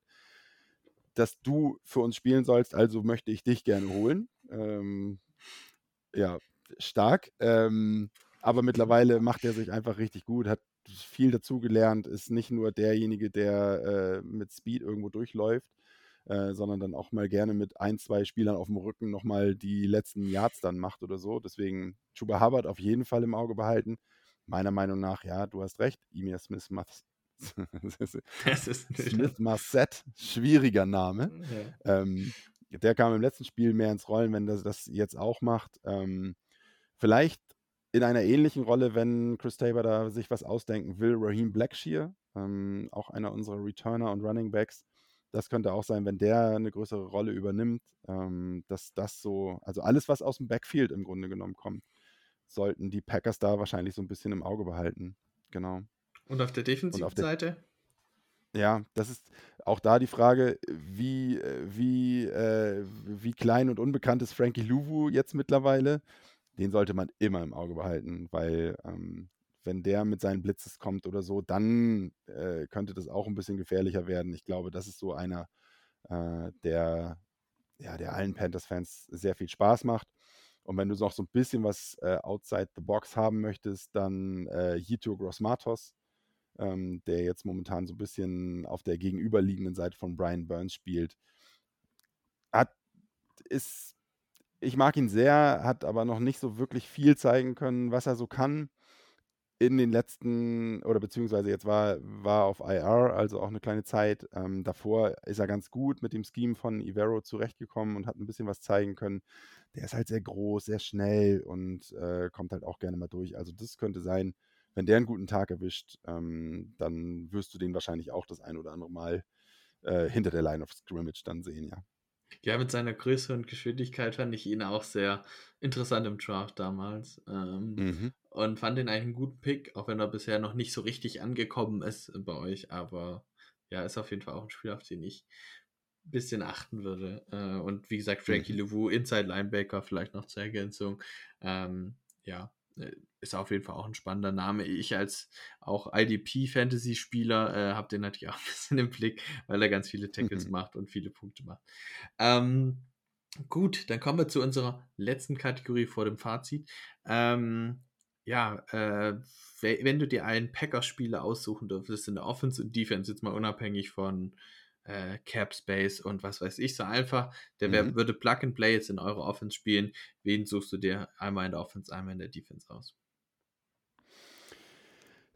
dass du für uns spielen sollst, also möchte ich dich gerne holen. Ähm, ja, stark. Ähm, aber mittlerweile macht er sich einfach richtig gut, hat viel dazugelernt, ist nicht nur derjenige, der äh, mit Speed irgendwo durchläuft, äh, sondern dann auch mal gerne mit ein, zwei Spielern auf dem Rücken nochmal die letzten Yards dann macht oder so. Deswegen Chuba Hubbard auf jeden Fall im Auge behalten. Meiner Meinung nach, ja, du hast recht, Emir Smith macht [laughs] [laughs] Smith Marset, schwieriger Name. Ja. Ähm, der kam im letzten Spiel mehr ins Rollen, wenn das das jetzt auch macht. Ähm, vielleicht in einer ähnlichen Rolle, wenn Chris Tabor da sich was ausdenken will, Raheem Blackshear, ähm, auch einer unserer Returner und Running Backs. Das könnte auch sein, wenn der eine größere Rolle übernimmt, ähm, dass das so, also alles, was aus dem Backfield im Grunde genommen kommt, sollten die Packers da wahrscheinlich so ein bisschen im Auge behalten. Genau. Und auf der defensiven auf der, Seite? Ja, das ist auch da die Frage, wie, äh, wie, äh, wie klein und unbekannt ist Frankie Louvu jetzt mittlerweile den sollte man immer im Auge behalten, weil ähm, wenn der mit seinen Blitzes kommt oder so, dann äh, könnte das auch ein bisschen gefährlicher werden. Ich glaube, das ist so einer, äh, der, ja, der allen Panthers-Fans sehr viel Spaß macht. Und wenn du noch so ein bisschen was äh, outside the box haben möchtest, dann äh, Yito Grossmatos, ähm, der jetzt momentan so ein bisschen auf der gegenüberliegenden Seite von Brian Burns spielt, hat, ist ich mag ihn sehr, hat aber noch nicht so wirklich viel zeigen können, was er so kann. In den letzten, oder beziehungsweise jetzt war, war auf IR, also auch eine kleine Zeit. Ähm, davor ist er ganz gut mit dem Scheme von Ivero zurechtgekommen und hat ein bisschen was zeigen können. Der ist halt sehr groß, sehr schnell und äh, kommt halt auch gerne mal durch. Also das könnte sein, wenn der einen guten Tag erwischt, ähm, dann wirst du den wahrscheinlich auch das ein oder andere Mal äh, hinter der Line of Scrimmage dann sehen, ja. Ja, mit seiner Größe und Geschwindigkeit fand ich ihn auch sehr interessant im Draft damals. Ähm, Mhm. und fand ihn eigentlich einen guten Pick, auch wenn er bisher noch nicht so richtig angekommen ist bei euch. Aber ja, ist auf jeden Fall auch ein Spiel, auf den ich ein bisschen achten würde. Äh, und wie gesagt, Frankie Mhm. LeVou, Inside Linebacker, vielleicht noch zur Ergänzung. Ähm, ja, äh, ist auf jeden Fall auch ein spannender Name. Ich als auch IDP-Fantasy-Spieler äh, habe den natürlich [laughs] auch ein bisschen im Blick, weil er ganz viele Tackles Mhm. [laughs] macht und viele Punkte macht. Ähm, gut, dann kommen wir zu unserer letzten Kategorie vor dem Fazit. Ähm, ja, äh, we- wenn du dir einen Packers-Spieler aussuchen dürftest in der Offense und Defense, jetzt mal unabhängig von äh, Cap Space und was weiß ich, so einfach, der Mhm. würde Plug and Play jetzt in eurer Offense spielen. Wen suchst du dir einmal in der Offense, einmal in der Defense aus?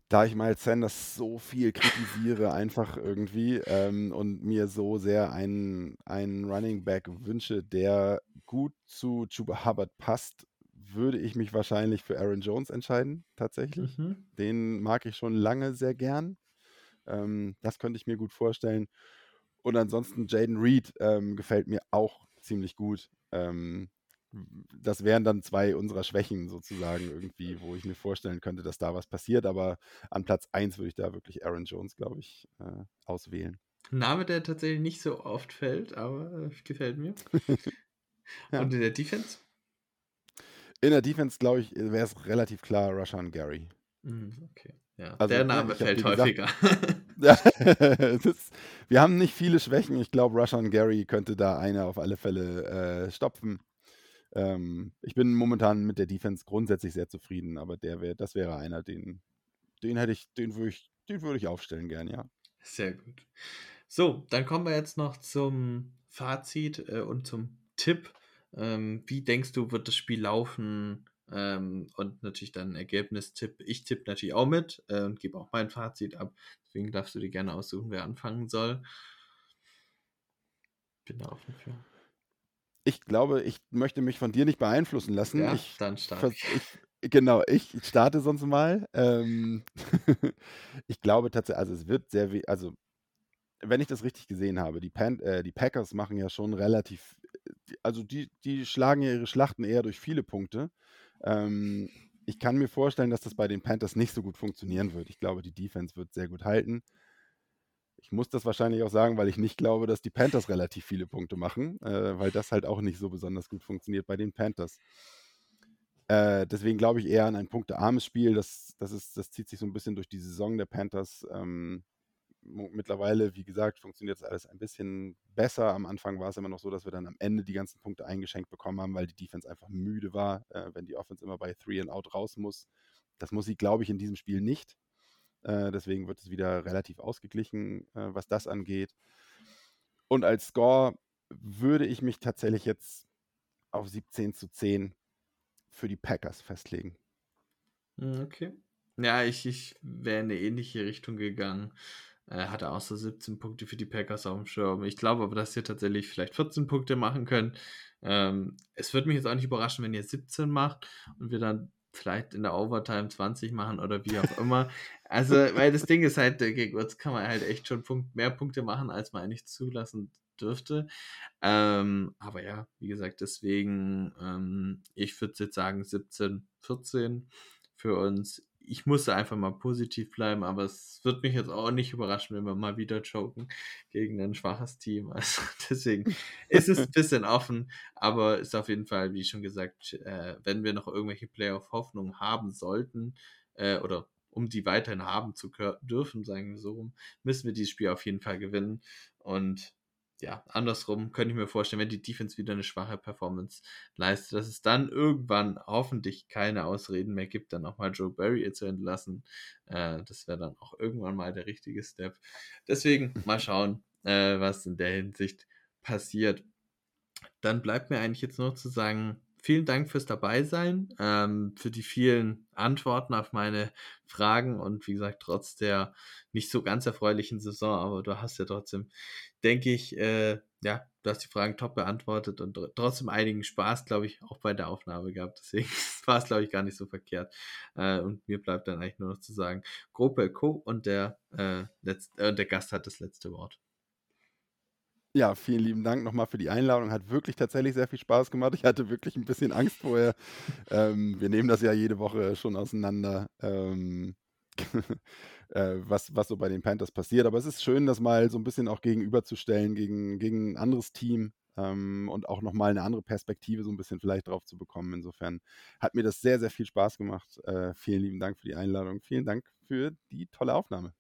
Da ich Miles Sanders so viel kritisiere, einfach irgendwie, ähm, und mir so sehr einen, einen Running Back wünsche, der gut zu Chuba Hubbard passt, würde ich mich wahrscheinlich für Aaron Jones entscheiden, tatsächlich. Mhm. Den mag ich schon lange sehr gern. Ähm, das könnte ich mir gut vorstellen. Und ansonsten Jaden Reed ähm, gefällt mir auch ziemlich gut. Ähm, das wären dann zwei unserer Schwächen sozusagen irgendwie, wo ich mir vorstellen könnte, dass da was passiert. Aber an Platz 1 würde ich da wirklich Aaron Jones, glaube ich, äh, auswählen. Ein Name, der tatsächlich nicht so oft fällt, aber äh, gefällt mir. [laughs] Ja. Und in der Defense? In der Defense, glaube ich, wäre es relativ klar Rashan Gary. Mhm, okay. Ja, Also, der Name hab fällt gesagt- häufiger. Ja, [laughs] [laughs] das, wir haben nicht viele Schwächen. Ich glaube, Rashan Gary könnte da eine auf alle Fälle äh, stopfen. Ähm, ich bin momentan mit der Defense grundsätzlich sehr zufrieden, aber der wär, das wäre einer, den, den hätte ich, den würde ich, den würde ich aufstellen gern, ja. Sehr gut. So, dann kommen wir jetzt noch zum Fazit äh, und zum Tipp. Ähm, wie denkst du, wird das Spiel laufen? Ähm, und natürlich dann ein Ergebnistipp. Ich tippe natürlich auch mit äh, und gebe auch mein Fazit ab. Deswegen darfst du dir gerne aussuchen, wer anfangen soll. Bin da offen für. Ich glaube, ich möchte mich von dir nicht beeinflussen lassen. Ja, ich, dann starte ich, genau, ich starte sonst mal. Ähm, [laughs] ich glaube tatsächlich, also es wird sehr, also wenn ich das richtig gesehen habe, die, Pan äh, die Packers machen ja schon relativ, die- also die, die schlagen ja ihre Schlachten eher durch viele Punkte. Ähm, ich kann mir vorstellen, dass das bei den Panthers nicht so gut funktionieren wird. Ich glaube, die Defense wird sehr gut halten. Ich muss das wahrscheinlich auch sagen, weil ich nicht glaube, dass die Panthers relativ viele Punkte machen, äh, weil das halt auch nicht so besonders gut funktioniert bei den Panthers. Äh, deswegen glaube ich eher an ein punktearmes Spiel. Das, das, ist, das zieht sich so ein bisschen durch die Saison der Panthers. Ähm, mittlerweile, wie gesagt, funktioniert das alles ein bisschen besser. Am Anfang war es immer noch so, dass wir dann am Ende die ganzen Punkte eingeschenkt bekommen haben, weil die Defense einfach müde war, äh, wenn die Offense immer bei Three and Out raus muss. Das muss sie, glaube ich, in diesem Spiel nicht. Äh, deswegen wird es wieder relativ ausgeglichen, äh, was das angeht. Und als Score würde ich mich tatsächlich jetzt auf 17 zu 10 für die Packers festlegen. Hm, Okay. Ja, ich, ich wäre in eine ähnliche Richtung gegangen. Äh, hatte auch so 17 Punkte für die Packers auf dem Schirm. Ich glaube aber, dass ihr tatsächlich vielleicht 14 Punkte machen könnt. Ähm, es würde mich jetzt auch nicht überraschen, wenn ihr 17 macht und wir dann vielleicht in der Overtime 20 machen oder wie auch immer. Also, [laughs] weil das Ding ist halt, äh, gegen uns kann man halt echt schon Punkt, mehr Punkte machen, als man eigentlich zulassen dürfte. Ähm, aber ja, wie gesagt, deswegen, ähm, ich würde jetzt sagen 17, 14 für uns. Ich musste einfach mal positiv bleiben, aber es wird mich jetzt auch nicht überraschen, wenn wir mal wieder joken gegen ein schwaches Team. [laughs] Also deswegen ist es ein [laughs] bisschen offen, aber ist auf jeden Fall, wie schon gesagt, äh, wenn wir noch irgendwelche Playoff-Hoffnungen haben sollten äh, oder um die weiterhin haben zu dürfen, sagen wir so rum, müssen wir dieses Spiel auf jeden Fall gewinnen. Und ja, andersrum könnte ich mir vorstellen, wenn die Defense wieder eine schwache Performance leistet, dass es dann irgendwann hoffentlich keine Ausreden mehr gibt, dann auch mal Joe Barry zu entlassen. Äh, das wäre dann auch irgendwann mal der richtige Step. Deswegen mal schauen, äh, was in der Hinsicht passiert. Dann bleibt mir eigentlich jetzt nur zu sagen, vielen Dank fürs Dabeisein, ähm, für die vielen Antworten auf meine Fragen und wie gesagt, trotz der nicht so ganz erfreulichen Saison, aber du hast ja trotzdem, denke ich, äh, ja, du hast die Fragen top beantwortet und tr- trotzdem einigen Spaß, glaube ich, auch bei der Aufnahme gehabt. [laughs] Deswegen war es, glaube ich, gar nicht so verkehrt. Äh, und mir bleibt dann eigentlich nur noch zu sagen, Gruppe Co. und der, äh, letzt, äh, der Gast hat das letzte Wort. Ja, vielen lieben Dank nochmal für die Einladung. Hat wirklich tatsächlich sehr viel Spaß gemacht. Ich hatte wirklich ein bisschen Angst vorher. Ähm, wir nehmen das ja jede Woche schon auseinander, ähm, [laughs] äh, was, was so bei den Panthers passiert. Aber es ist schön, das mal so ein bisschen auch gegenüberzustellen gegen, gegen ein anderes Team ähm, und auch nochmal eine andere Perspektive so ein bisschen vielleicht drauf zu bekommen. Insofern hat mir das sehr, sehr viel Spaß gemacht. Äh, vielen lieben Dank für die Einladung. Vielen Dank für die tolle Aufnahme.